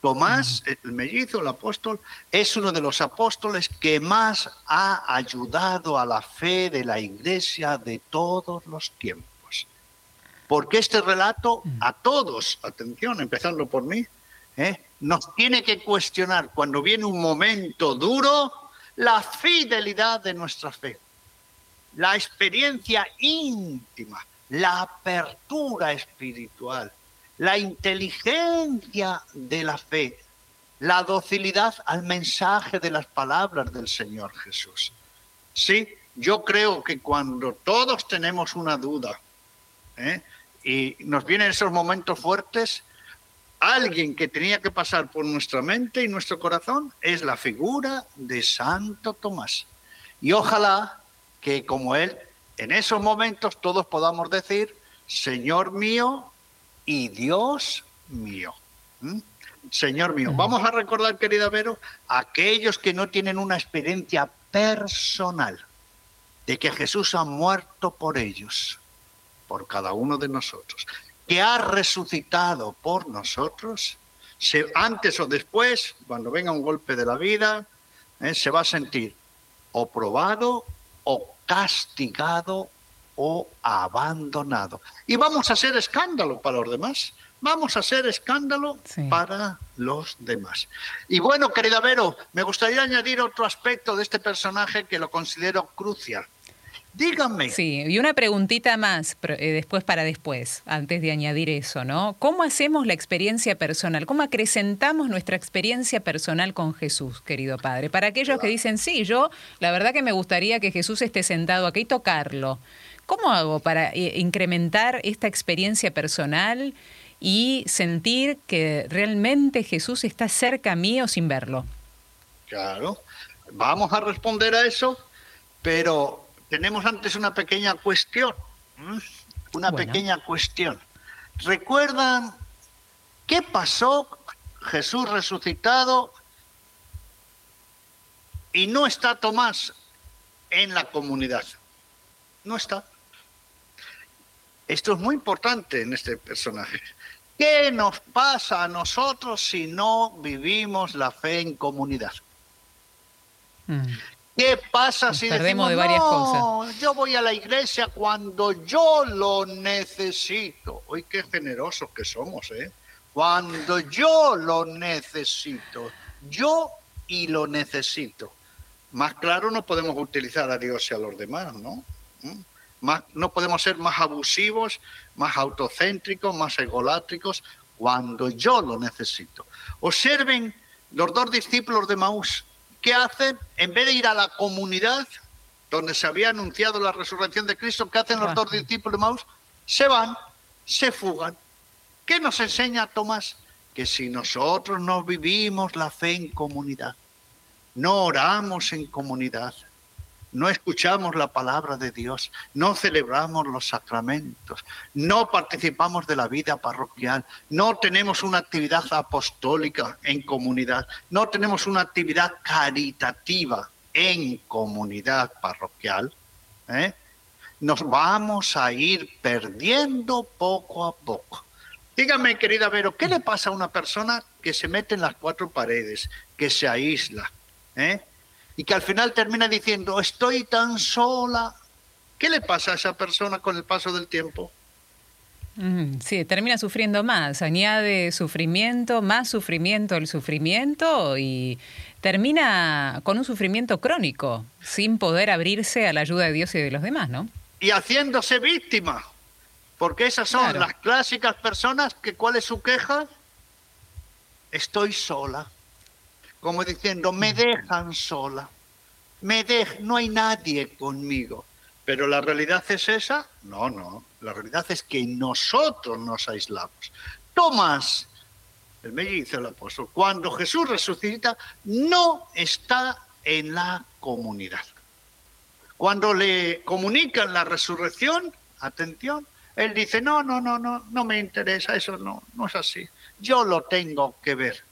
Tomás, el mellizo, el apóstol, es uno de los apóstoles que más ha ayudado a la fe de la iglesia de todos los tiempos. Porque este relato a todos, atención, empezando por mí, ¿eh? Nos tiene que cuestionar cuando viene un momento duro la fidelidad de nuestra fe, la experiencia íntima, la apertura espiritual la inteligencia de la fe, la docilidad al mensaje de las palabras del Señor Jesús. Sí, yo creo que cuando todos tenemos una duda ¿eh? y nos vienen esos momentos fuertes, alguien que tenía que pasar por nuestra mente y nuestro corazón es la figura de Santo Tomás. Y ojalá que como él, en esos momentos todos podamos decir, Señor mío y Dios mío. ¿Mm? Señor mío, vamos a recordar, querida Vero, aquellos que no tienen una experiencia personal de que Jesús ha muerto por ellos, por cada uno de nosotros, que ha resucitado por nosotros, se, antes o después, cuando venga un golpe de la vida, eh, se va a sentir o probado o castigado o abandonado. Y vamos a hacer escándalo para los demás. Vamos a hacer escándalo para los demás. Y bueno, querida Vero, me gustaría añadir otro aspecto de este personaje que lo considero crucial. Díganme. Sí, y una preguntita más eh, después para después, antes de añadir eso, ¿no? ¿Cómo hacemos la experiencia personal? ¿Cómo acrecentamos nuestra experiencia personal con Jesús, querido Padre? Para aquellos que dicen, sí, yo la verdad que me gustaría que Jesús esté sentado aquí y tocarlo. ¿Cómo hago para eh, incrementar esta experiencia personal y sentir que realmente Jesús está cerca mío sin verlo? Claro, vamos a responder a eso, pero tenemos antes una pequeña cuestión, una pequeña cuestión. ¿Recuerdan qué pasó Jesús resucitado y no está Tomás en la comunidad? No está. Esto es muy importante en este personaje. ¿Qué nos pasa a nosotros si no vivimos la fe en comunidad? Mm. ¿Qué pasa si perdemos de varias cosas? Yo voy a la iglesia cuando yo lo necesito. Hoy qué generosos que somos, ¿eh? Cuando yo lo necesito. Yo y lo necesito. Más claro no podemos utilizar a Dios y a los demás, ¿no? ¿Mm? no podemos ser más abusivos, más autocéntricos, más egolátricos cuando yo lo necesito. Observen los dos discípulos de Maús. ¿Qué hacen? En vez de ir a la comunidad donde se había anunciado la resurrección de Cristo, ¿qué hacen los dos discípulos de Maús? Se van, se fugan. ¿Qué nos enseña Tomás? Que si nosotros no vivimos la fe en comunidad, no oramos en comunidad, no escuchamos la palabra de Dios, no celebramos los sacramentos, no participamos de la vida parroquial, no tenemos una actividad apostólica en comunidad, no tenemos una actividad caritativa en comunidad parroquial, ¿eh? nos vamos a ir perdiendo poco a poco. Dígame, querida Vero, ¿qué le pasa a una persona que se mete en las cuatro paredes, que se aísla? ¿eh? Y que al final termina diciendo, estoy tan sola. ¿Qué le pasa a esa persona con el paso del tiempo? Sí, termina sufriendo más, añade sufrimiento, más sufrimiento el sufrimiento y termina con un sufrimiento crónico, sin poder abrirse a la ayuda de Dios y de los demás, ¿no? Y haciéndose víctima, porque esas son las clásicas personas que cuál es su queja, estoy sola como diciendo, me dejan sola, me no hay nadie conmigo. Pero la realidad es esa? No, no. La realidad es que nosotros nos aislamos. Tomás, el mellizo, el apóstol, cuando Jesús resucita, no está en la comunidad. Cuando le comunican la resurrección, atención, él dice, no, no, no, no, no me interesa, eso no, no es así. Yo lo tengo que ver.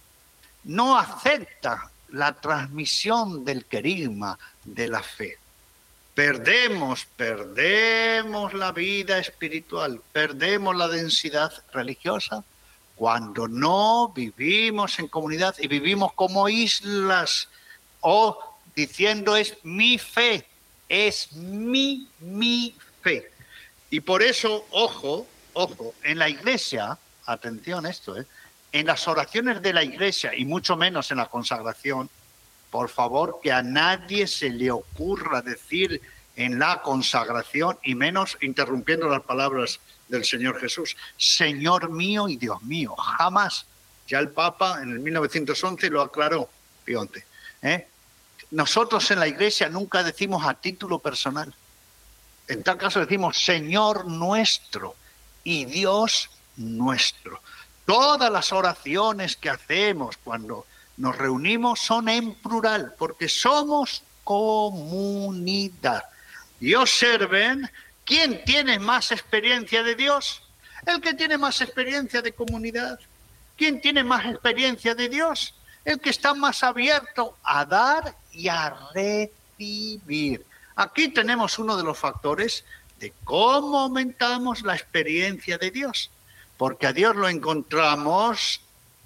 No acepta la transmisión del querigma de la fe. Perdemos, perdemos la vida espiritual, perdemos la densidad religiosa cuando no vivimos en comunidad y vivimos como islas o diciendo es mi fe, es mi, mi fe. Y por eso, ojo, ojo, en la iglesia, atención esto, ¿eh? En las oraciones de la iglesia y mucho menos en la consagración, por favor, que a nadie se le ocurra decir en la consagración y menos interrumpiendo las palabras del Señor Jesús, Señor mío y Dios mío, jamás. Ya el Papa en el 1911 lo aclaró, Pionte. ¿eh? Nosotros en la iglesia nunca decimos a título personal. En tal caso decimos Señor nuestro y Dios nuestro. Todas las oraciones que hacemos cuando nos reunimos son en plural, porque somos comunidad. Y observen, ¿quién tiene más experiencia de Dios? El que tiene más experiencia de comunidad. ¿Quién tiene más experiencia de Dios? el que está más abierto a dar y a recibir. Aquí tenemos uno de los factores de cómo aumentamos la experiencia de Dios, porque a Dios lo encontramos,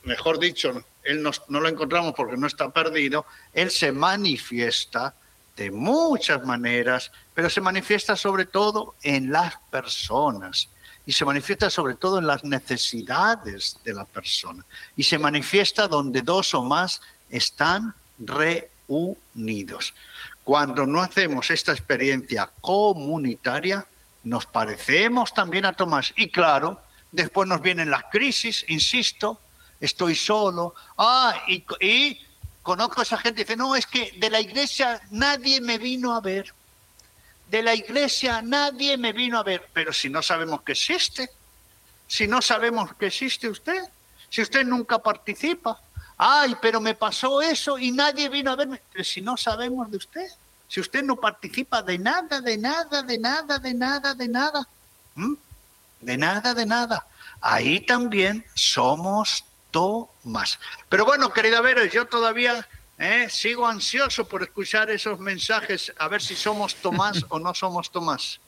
mejor dicho, Él no, lo encontramos porque no está perdido, Él se manifiesta de muchas maneras, pero se manifiesta sobre todo en las personas y se manifiesta sobre todo en las necesidades de la persona y se manifiesta donde dos o más están reunidos. Cuando no hacemos esta experiencia comunitaria, nos parecemos también a Tomás. Y claro, después nos vienen las crisis, insisto, estoy solo. Ah, y, conozco a esa gente que dice, no, es que de la iglesia nadie me vino a ver. De la iglesia nadie me vino a ver, pero si no sabemos que existe, si no sabemos que existe usted, si usted nunca participa, ay, pero me pasó eso y nadie vino a verme, pero si no sabemos de usted, si usted no participa de nada, de nada, de nada, de nada, de nada, de nada, de nada, ahí también somos Tomás. Pero bueno, querida Vera, yo todavía ¿Eh? Sigo ansioso por escuchar esos mensajes, a ver si somos Tomás o no somos Tomás.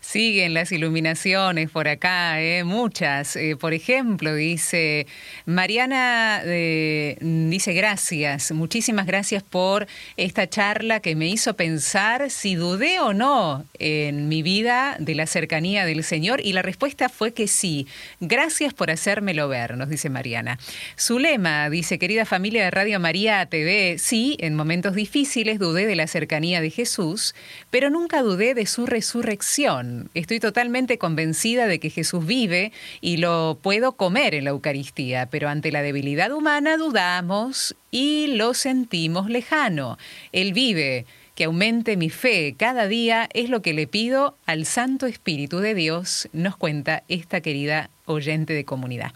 Siguen las iluminaciones por acá, ¿eh? muchas. Eh, por ejemplo, dice Mariana, eh, dice gracias, muchísimas gracias por esta charla que me hizo pensar si dudé o no en mi vida de la cercanía del Señor y la respuesta fue que sí. Gracias por hacérmelo ver, nos dice Mariana. Zulema dice, querida familia de Radio María TV, sí, en momentos difíciles dudé de la cercanía de Jesús, pero nunca dudé de su resurrección Estoy totalmente convencida de que Jesús vive y lo puedo comer en la Eucaristía, pero ante la debilidad humana dudamos y lo sentimos lejano. Él vive. Que aumente mi fe cada día es lo que le pido al Santo Espíritu de Dios, nos cuenta esta querida oyente de comunidad.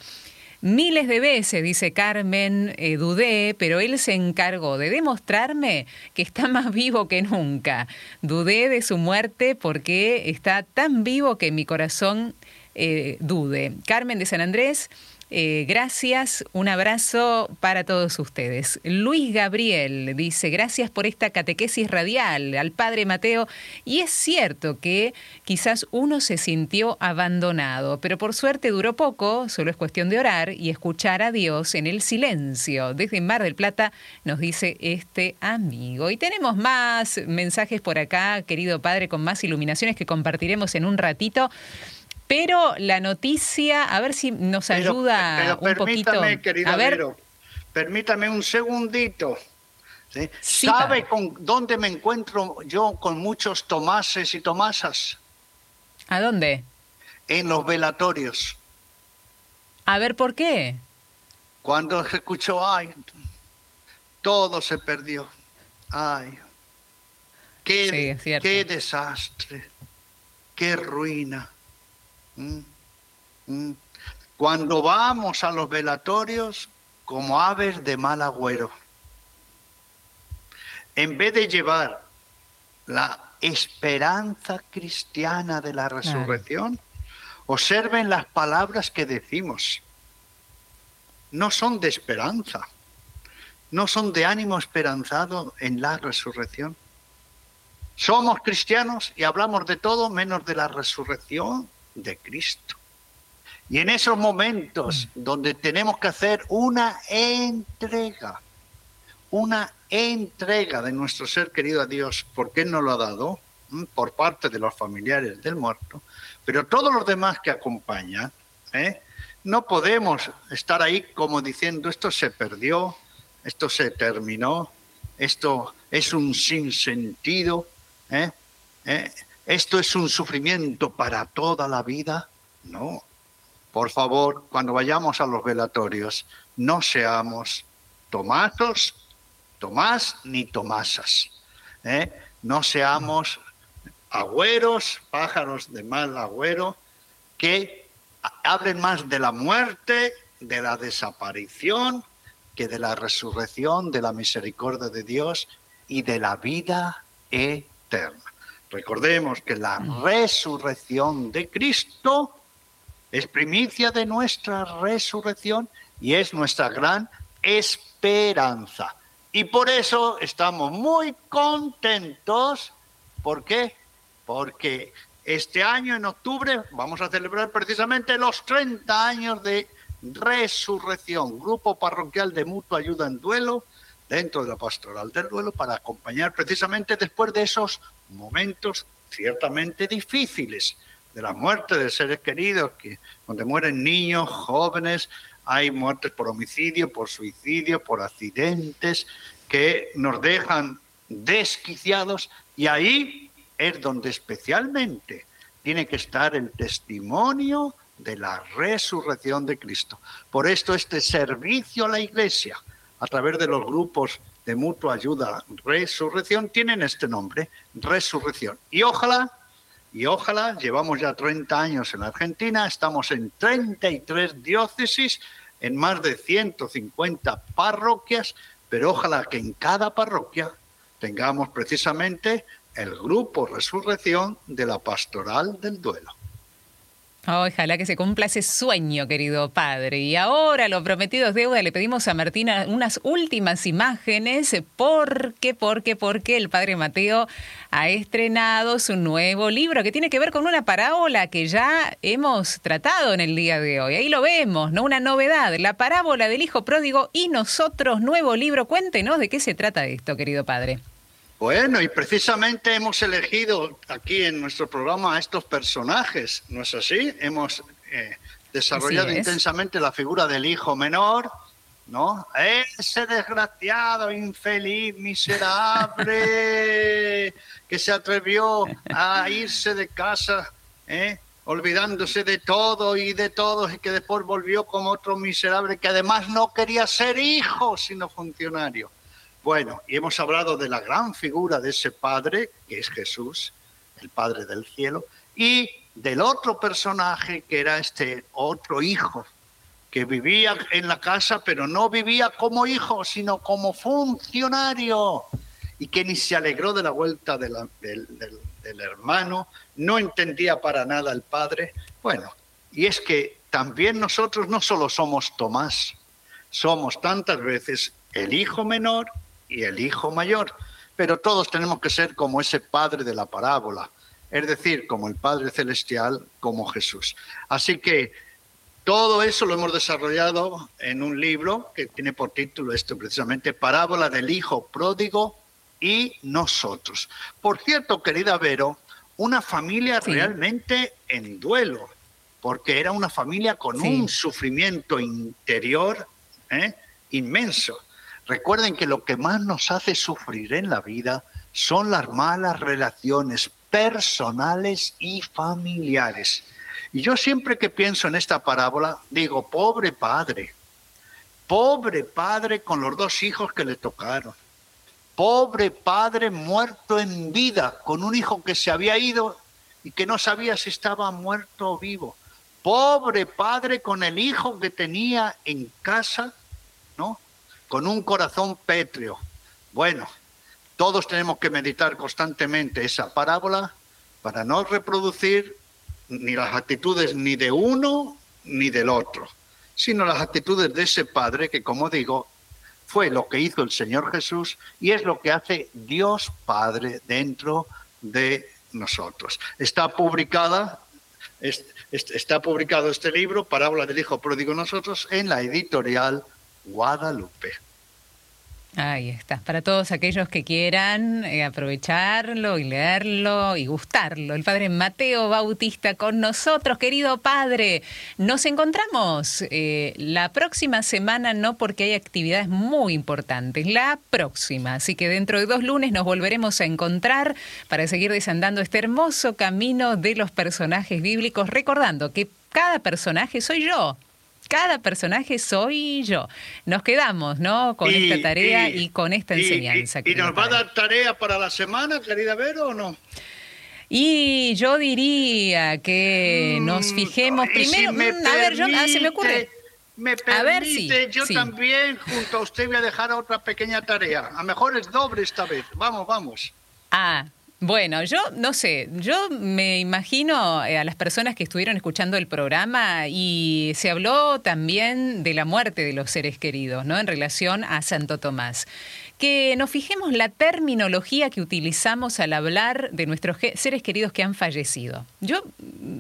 Miles de veces, dice Carmen, eh, dudé, pero él se encargó de demostrarme que está más vivo que nunca. Dudé de su muerte porque está tan vivo que mi corazón eh, dude. Carmen de San Andrés. Eh, gracias, un abrazo para todos ustedes. Luis Gabriel dice, gracias por esta catequesis radial al Padre Mateo. Y es cierto que quizás uno se sintió abandonado, pero por suerte duró poco, solo es cuestión de orar y escuchar a Dios en el silencio. Desde Mar del Plata nos dice este amigo. Y tenemos más mensajes por acá, querido Padre, con más iluminaciones que compartiremos en un ratito. Pero la noticia, a ver si nos ayuda un poquito. a ver. permítame un segundito. ¿Sabe con dónde me encuentro yo con muchos tomases y tomasas? ¿A dónde? En los velatorios. A ver, ¿por qué? Cuando escuchó, ay, todo se perdió. Ay. Qué, qué desastre, qué ruina. ¿Mm? ¿Mm? Cuando vamos a los velatorios como aves de mal agüero, en vez de llevar la esperanza cristiana de la resurrección, observen las palabras que decimos. No son de esperanza, no son de ánimo esperanzado en la resurrección. Somos cristianos y hablamos de todo menos de la resurrección de Cristo. Y en esos momentos donde tenemos que hacer una entrega, una entrega de nuestro ser querido a Dios, porque Él nos lo ha dado, por parte de los familiares del muerto, pero todos los demás que acompañan, ¿eh? no podemos estar ahí como diciendo esto se perdió, esto se terminó, esto es un sinsentido, ¿eh? ¿Eh? Esto es un sufrimiento para toda la vida. No, por favor, cuando vayamos a los velatorios, no seamos tomatos, tomás ni tomasas. ¿eh? No seamos agüeros, pájaros de mal agüero, que hablen más de la muerte, de la desaparición, que de la resurrección, de la misericordia de Dios y de la vida eterna. Recordemos que la resurrección de Cristo es primicia de nuestra resurrección y es nuestra gran esperanza. Y por eso estamos muy contentos. ¿Por qué? Porque este año, en octubre, vamos a celebrar precisamente los 30 años de resurrección, grupo parroquial de mutua ayuda en duelo, dentro de la pastoral del duelo, para acompañar precisamente después de esos momentos ciertamente difíciles de la muerte de seres queridos, que donde mueren niños, jóvenes, hay muertes por homicidio, por suicidio, por accidentes, que nos dejan desquiciados y ahí es donde especialmente tiene que estar el testimonio de la resurrección de Cristo. Por esto este servicio a la iglesia, a través de los grupos de mutua ayuda, resurrección, tienen este nombre, resurrección. Y ojalá y ojalá, llevamos ya 30 años en Argentina, estamos en 33 diócesis, en más de 150 parroquias, pero ojalá que en cada parroquia tengamos precisamente el grupo Resurrección de la Pastoral del Duelo. Ojalá que se cumpla ese sueño, querido padre. Y ahora, lo prometido deuda, le pedimos a Martina unas últimas imágenes porque, porque, porque el padre Mateo ha estrenado su nuevo libro que tiene que ver con una parábola que ya hemos tratado en el día de hoy. Ahí lo vemos, ¿no? Una novedad, la parábola del hijo pródigo y nosotros, nuevo libro. Cuéntenos de qué se trata esto, querido padre. Bueno, y precisamente hemos elegido aquí en nuestro programa a estos personajes, ¿no es así? Hemos eh, desarrollado intensamente la figura del hijo menor, ¿no? Ese desgraciado, infeliz, miserable, [laughs] que se atrevió a irse de casa, ¿eh? olvidándose de todo y de todos, y que después volvió como otro miserable que además no quería ser hijo, sino funcionario. Bueno, y hemos hablado de la gran figura de ese Padre, que es Jesús, el Padre del cielo, y del otro personaje que era este otro hijo, que vivía en la casa, pero no vivía como hijo, sino como funcionario, y que ni se alegró de la vuelta del, del hermano, no entendía para nada el Padre. Bueno, y es que también nosotros no solo somos Tomás, somos tantas veces el hijo menor y el Hijo mayor. Pero todos tenemos que ser como ese Padre de la parábola, es decir, como el Padre Celestial, como Jesús. Así que todo eso lo hemos desarrollado en un libro que tiene por título esto precisamente, Parábola del Hijo Pródigo y nosotros. Por cierto, querida Vero, una familia realmente en duelo, porque era una familia con un sufrimiento interior ¿eh? inmenso. Recuerden que lo que más nos hace sufrir en la vida son las malas relaciones personales y familiares. Y yo siempre que pienso en esta parábola, digo, pobre padre, pobre padre con los dos hijos que le tocaron, Pobre padre muerto en vida, con un hijo que se había ido y que no sabía si estaba muerto o vivo. Pobre padre con el hijo que tenía en casa, ¿no? Con un corazón pétreo. Bueno, todos tenemos que meditar constantemente esa parábola para no reproducir ni las actitudes ni de uno ni del otro, sino las actitudes de ese padre que, como digo, fue lo que hizo el Señor Jesús y es lo que hace Dios Padre dentro de nosotros. Está publicada, está publicado este libro, Parábola del Hijo Pródigo Nosotros, en la editorial Guadalupe. Ahí está, para todos aquellos que quieran eh, aprovecharlo y leerlo y gustarlo. El Padre Mateo Bautista con nosotros, querido Padre. Nos encontramos eh, la próxima semana, no porque hay actividades muy importantes, la próxima. Así que dentro de dos lunes nos volveremos a encontrar para seguir desandando este hermoso camino de los personajes bíblicos, recordando que cada personaje soy yo cada personaje soy yo. Nos quedamos, ¿no? Con esta tarea y, con esta enseñanza. ¿Y, nos va a dar tarea para la semana, querida Vero, o no? Y yo diría que nos mm, fijemos primero. Mm, a ver, yo, ah, se me ocurre. Me permite, a ver, si yo también junto a usted voy a dejar otra pequeña tarea. A lo mejor es doble esta vez. Vamos, vamos. Ah, bueno, yo no sé, yo me imagino eh, a las personas que estuvieron escuchando el programa y se habló también de la muerte de los seres queridos, ¿no? En relación a Santo Tomás. Que nos fijemos la terminología que utilizamos al hablar de nuestros seres queridos que han fallecido. Yo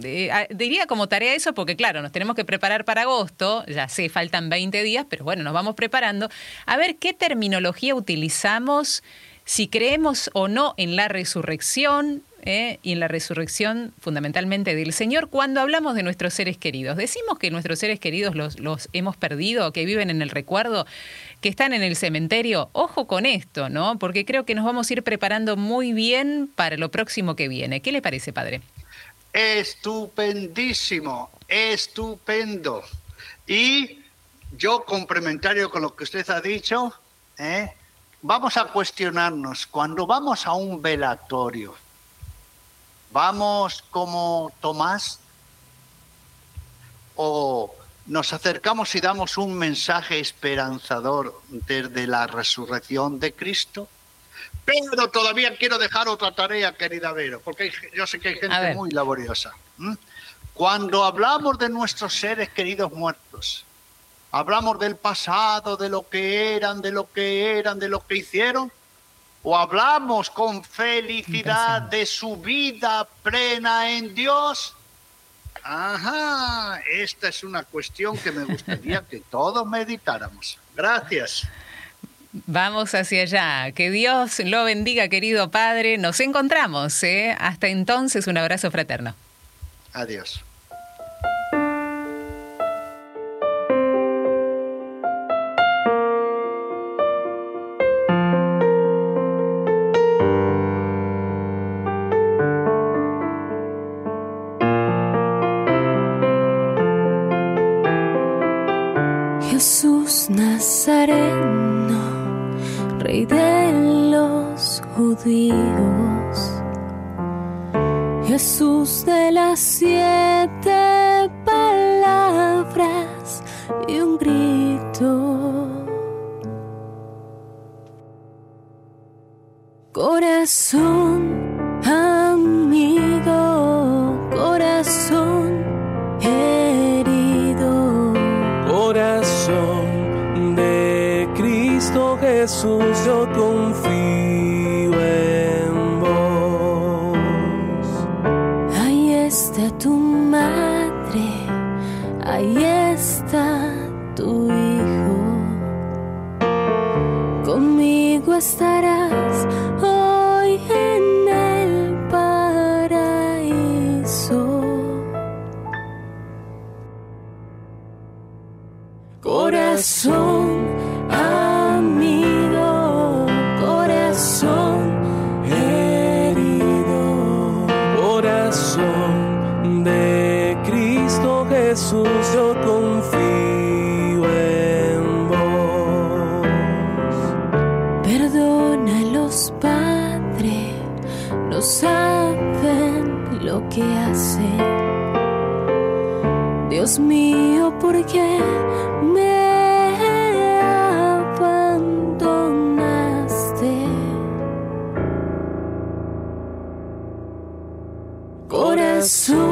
eh, diría como tarea eso porque, claro, nos tenemos que preparar para agosto, ya sé, faltan 20 días, pero bueno, nos vamos preparando, a ver qué terminología utilizamos si creemos o no en la resurrección, ¿eh? y en la resurrección fundamentalmente del Señor, cuando hablamos de nuestros seres queridos. Decimos que nuestros seres queridos los, los hemos perdido, que viven en el recuerdo, que están en el cementerio. Ojo con esto, ¿no? Porque creo que nos vamos a ir preparando muy bien para lo próximo que viene. ¿Qué le parece, padre? Estupendísimo, estupendo. Y yo complementario con lo que usted ha dicho, ¿eh? Vamos a cuestionarnos, cuando vamos a un velatorio, ¿vamos como Tomás? ¿O nos acercamos y damos un mensaje esperanzador desde la resurrección de Cristo? Pero todavía quiero dejar otra tarea, querida Vero, porque yo sé que hay gente muy laboriosa. Cuando hablamos de nuestros seres queridos muertos, ¿Hablamos del pasado, de lo que eran, de lo que eran, de lo que hicieron? ¿O hablamos con felicidad de su vida plena en Dios? Ajá, esta es una cuestión que me gustaría que todos meditáramos. Gracias. Vamos hacia allá. Que Dios lo bendiga, querido Padre. Nos encontramos. ¿eh? Hasta entonces, un abrazo fraterno. Adiós. Padre no saben lo que hacen. Dios mío, ¿por qué me abandonaste? Corazón.